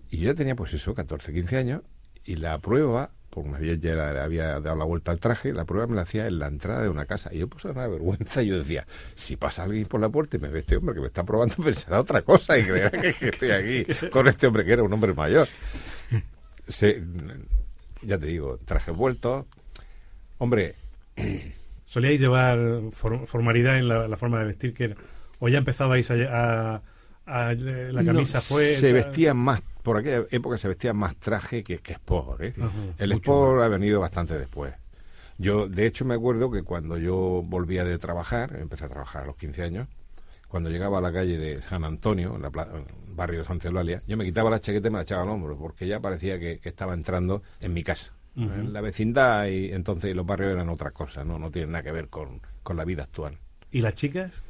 y yo tenía pues eso, 14, 15 años y la prueba, por una vez ya había dado la vuelta al traje, la prueba me la hacía en la entrada de una casa y yo pues una vergüenza, yo decía, si pasa alguien por la puerta y me ve este hombre que me está probando, pensará otra cosa y creerá que, estoy aquí con este hombre que era un hombre mayor. Ya te digo, traje vuelto. Hombre, ¿Solíais llevar for- formalidad en la, forma de vestir? que ¿O ya empezabais a... a- a- la camisa No, fue... Se vestían más, por aquella época se vestían más traje que, que sport. ¿eh? Ajá, el sport ha venido bastante después. Yo, de hecho, me acuerdo que cuando yo volvía de trabajar, empecé a trabajar a los 15 años, cuando llegaba a la calle de San Antonio, en, la en el barrio de Santa Eulalia, yo me quitaba la chaqueta y me la echaba al hombro, porque ya parecía que, que estaba entrando en mi casa. Ujú. En la vecindad y entonces los barrios eran otra cosa, no, no tienen nada que ver con, con la vida actual. ¿Y las chicas?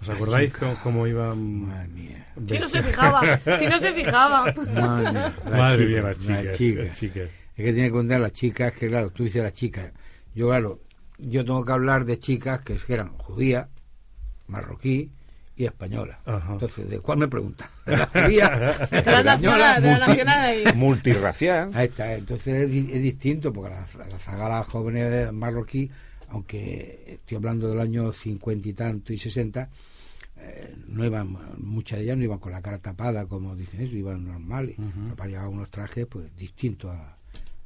¿Os acordáis cómo, cómo iban...? Madre mía. Si no se fijaba, si no se fijaba. Madre mía, las Madre chicas, mía, las chicas, chicas. las chicas. Es que tiene que contar las chicas, que claro, tú dices las chicas. Yo, claro, yo tengo que hablar de chicas que eran judías, marroquí y españolas. Ajá. Entonces, ¿de cuál me pregunta? ¿De la judía? De la nacional, de la nacional. Multirracial. Ahí está, entonces es, di- es distinto, porque las la zagalas jóvenes de marroquí, aunque estoy hablando del año 50 y tanto y 60, eh, no iban, muchas de ellas no iban con la cara tapada, como dicen eso, iban normales. Ujú. Para llevar unos trajes pues distintos a,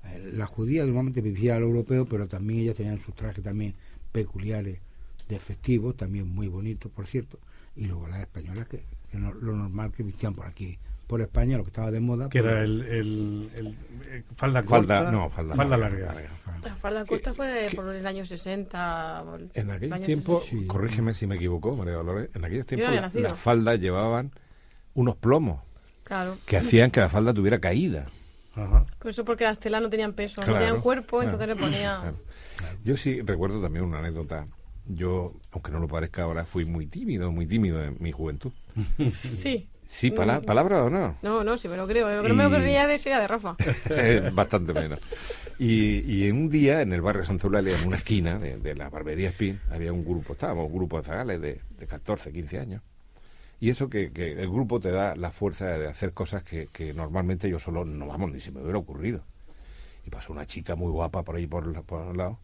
a- la judía normalmente vivía al europeo, pero también ellas tenían sus trajes también peculiares de festivos, también muy bonitos, por cierto, y luego las españolas que, que no- lo normal que vestían por aquí, por España, lo que estaba de moda. Que pues, era el, el- el- eh, falda Falda- corta. no, falda larga. La falda corta fue por el año 60. por el En aquellos año tiempos, 60. corrígeme si me equivoco, María Dolores, en aquellos tiempos la- las faldas llevaban unos plomos Claro. que hacían que la falda tuviera caída. Ajá. Por eso porque las telas no tenían peso, Claro, no tenían cuerpo, claro. entonces le ponía... Claro. Yo sí recuerdo también una anécdota. Yo, aunque no lo parezca ahora, fui muy tímido, muy tímido en mi juventud. Sí. Sí, pala- Mm. palabra o no. No, no, sí me lo creo. Lo que no me lo creía de ese era de Rafa. Eh, Bastante menos. Y, y en un día, en el barrio Santa Eulalia, en una esquina de, de la barbería Spin, había un grupo, estábamos un grupo de zagales de, de 14, 15 años. Y eso que, que el grupo te da la fuerza de hacer cosas que, que normalmente yo solo no vamos, ni se me hubiera ocurrido. Y pasó una chica muy guapa por ahí por, por el lado.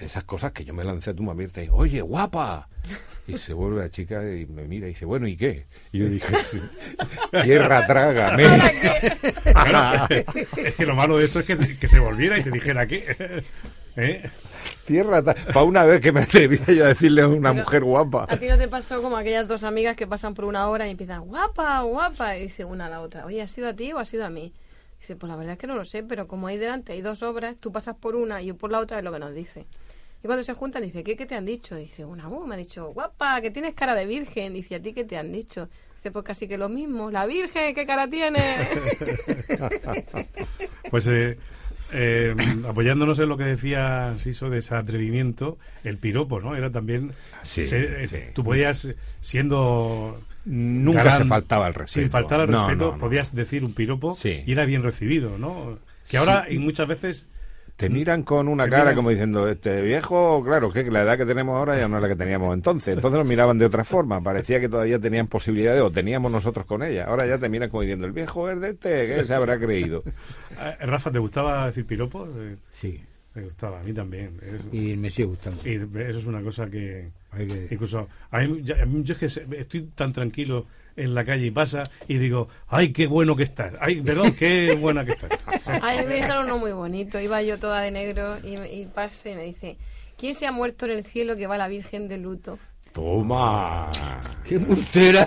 Y esas cosas que yo me lancé a tu abierta y oye, guapa. Y se vuelve la chica y me mira y dice, bueno, ¿y qué? Y yo dije, "Sí, tierra trágame. es que lo malo de eso es que se, que se volviera y te dijera que... ¿Eh? Tierra Para una vez que me atreví yo a decirle a una Pero- mujer guapa. ¿A ti no te pasó como aquellas dos amigas que pasan por una hora y empiezan, guapa, guapa? Y dice una a la otra, oye, ¿ha sido a ti o ha sido a mí? Dice, pues la verdad es que no lo sé, pero como ahí delante hay dos obras, tú pasas por una y yo por la otra, es lo que nos dice. Y cuando se juntan, dice, ¿qué, qué te han dicho? Dice, una, uh, me ha dicho, guapa, que tienes cara de virgen. Dice, ¿a ti qué te han dicho? Dice, pues casi que lo mismo. La virgen, ¿qué cara tiene? Pues eh, eh, apoyándonos en lo que decía Siso de ese atrevimiento, el piropo, ¿no? Era también... Sí, ser- eh, sí. Tú podías, siendo... Nunca se faltaba al respeto. Sin faltar al No, respeto, no, no. podías decir un piropo Sí. y era bien recibido, ¿no? Que ahora, y muchas veces... Te miran con una cara miran- como diciendo, este viejo, claro, que la edad que tenemos ahora ya no es la que teníamos entonces. Entonces nos miraban de otra forma. Parecía que todavía tenían posibilidades o teníamos nosotros con ella. Ahora ya te miran como diciendo, el viejo es de este, que se habrá creído. Eh, Rafa, ¿te gustaba decir piropo? Eh, Sí, Me gustaba, a mí también. Es- y me sigue gustando. Y eso es una cosa que Hay que- incluso a mí, ya- yo es que estoy tan tranquilo en la calle y pasa y digo, ay, qué bueno que estás, ay, perdón, qué buena que estás. Ay, me dijeron uno muy bonito. Iba yo toda de negro y, y pase y me dice, ¿quién se ha muerto en el cielo que va la Virgen de luto? Toma. ¡Qué puntera!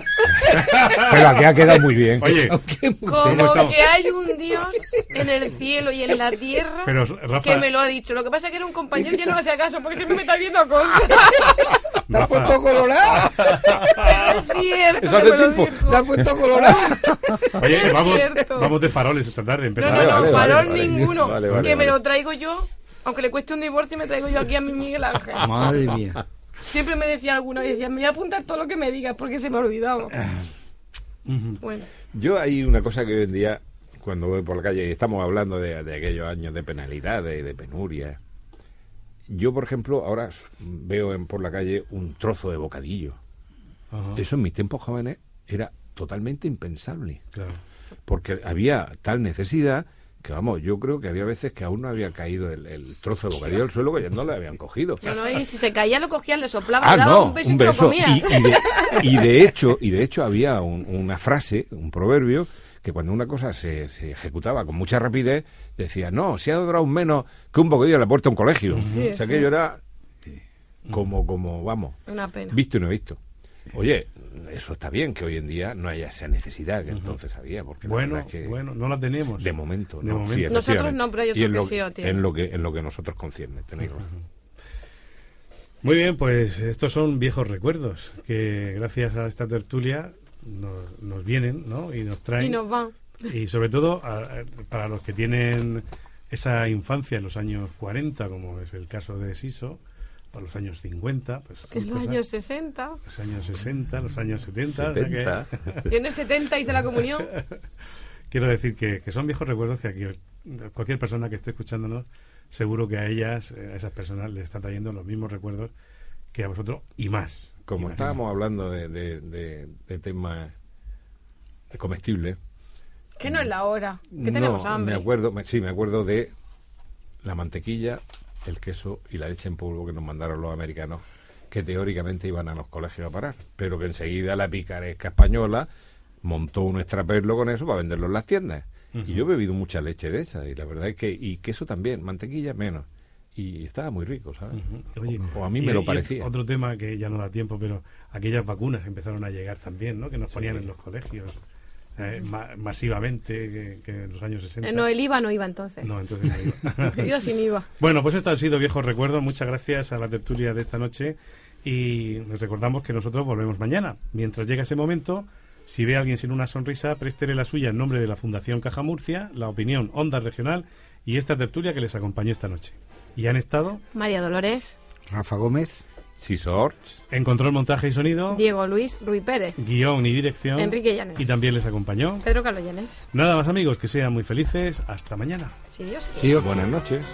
Pero aquí ha quedado muy bien. Oye, Como que hay un Dios en el cielo y en la tierra Pero, Rafa- que me lo ha dicho. Lo que pasa es que era un compañero y yo no me hacía caso porque siempre me está viendo cosas. ¡Te has puesto colorado! Pero es cierto. Eso que hace me lo tiempo. dijo. ¡Te has puesto colorado! Oye, vamos, vamos de faroles esta tarde. No, Empezamos. no, no, vale, farol vale, ninguno. Vale, vale, que me lo traigo yo, aunque le cueste un divorcio, me traigo yo aquí a mi Miguel Ángel. Madre mía. Siempre me decía alguna vez, decía, me voy a apuntar todo lo que me digas porque se me ha olvidado. Bueno, Yo hay una cosa que hoy en día, cuando voy por la calle, y estamos hablando de, de aquellos años de penalidades y de penuria, yo, por ejemplo, ahora veo en, por la calle un trozo de bocadillo. Ajá, Eso en mis tiempos jóvenes era totalmente impensable, claro. porque había tal necesidad que, vamos, yo creo que había veces que aún no había caído el, el trozo de bocadillo al suelo que ya no le habían cogido. no, no, y si se caía lo cogían, le soplaba, Ah, le daba no, un beso un y beso. de, y de hecho, y de hecho había un- una frase, un proverbio, que cuando una cosa se, se ejecutaba con mucha rapidez, decía, no, se ha durado menos que un bocadillo en la puerta de un colegio. Sí, o sea, sí. aquello era como, como, vamos, Una pena. visto y no visto. Oye, eso está bien que hoy en día no haya esa necesidad que entonces había, porque Bueno, verdad es que bueno, no la tenemos. de momento, De no, momento. sí, Nosotros no, pero hay Y otros en que lo, sí tienen. en lo que en lo que nosotros concierne, tenéis razón. Muy bien, pues estos son viejos recuerdos que gracias a esta tertulia nos, nos vienen ¿no? y nos traen. Y nos van. Y sobre todo a- a- para los que tienen esa infancia en los años 40, como es el caso de Siso, para los años 50, pues Que en son los años 60. los años 60, los años 70. o sea que- 70. Yo en el 70 hice la comunión. quiero decir que, que son viejos recuerdos que aquí cualquier persona que esté escuchándonos, seguro que a ellas, eh, a esas personas, le está trayendo los mismos recuerdos que a vosotros y más. y Como más. estábamos hablando de, de, de- de temas comestibles, Que no es la hora. Que no, tenemos hambre. me acuerdo, me- sí, me acuerdo de la mantequilla, el queso y la leche en polvo que nos mandaron los americanos, que teóricamente iban a los colegios a parar, pero que enseguida la picaresca española montó un extraperlo con eso para venderlo en las tiendas. Y yo he bebido mucha leche de esa, y la verdad es que, y queso también, mantequilla menos. Y estaba muy rico, ¿sabes? Oye, o, o a mí y- me lo parecía. Otro tema que ya no da tiempo, pero aquellas vacunas empezaron a llegar también, ¿no? Que nos ponían en los colegios eh, ma- masivamente, que, que en los años 60. Eh, no, el IVA no iba entonces. No, entonces no iba. Yo sin IVA. Bueno, pues esto han sido viejos recuerdos. Muchas gracias a la tertulia de esta noche y nos recordamos que nosotros volvemos mañana. Mientras llega ese momento, si ve a alguien sin una sonrisa, préstele la suya en nombre de la Fundación Caja Murcia, la opinión Onda Regional y esta tertulia que les acompañó esta noche. Y han estado María Dolores, Rafa Gómez. Sí, Sorts. en control, montaje y sonido, Diego Luis, Rui Pérez, guion y dirección. Enrique Llanes. Y también les acompañó. Pedro Carlos Llanes. Nada más amigos, que sean muy felices. Hasta mañana. Sí, Dios quiere. Sí, o- Buenas noches.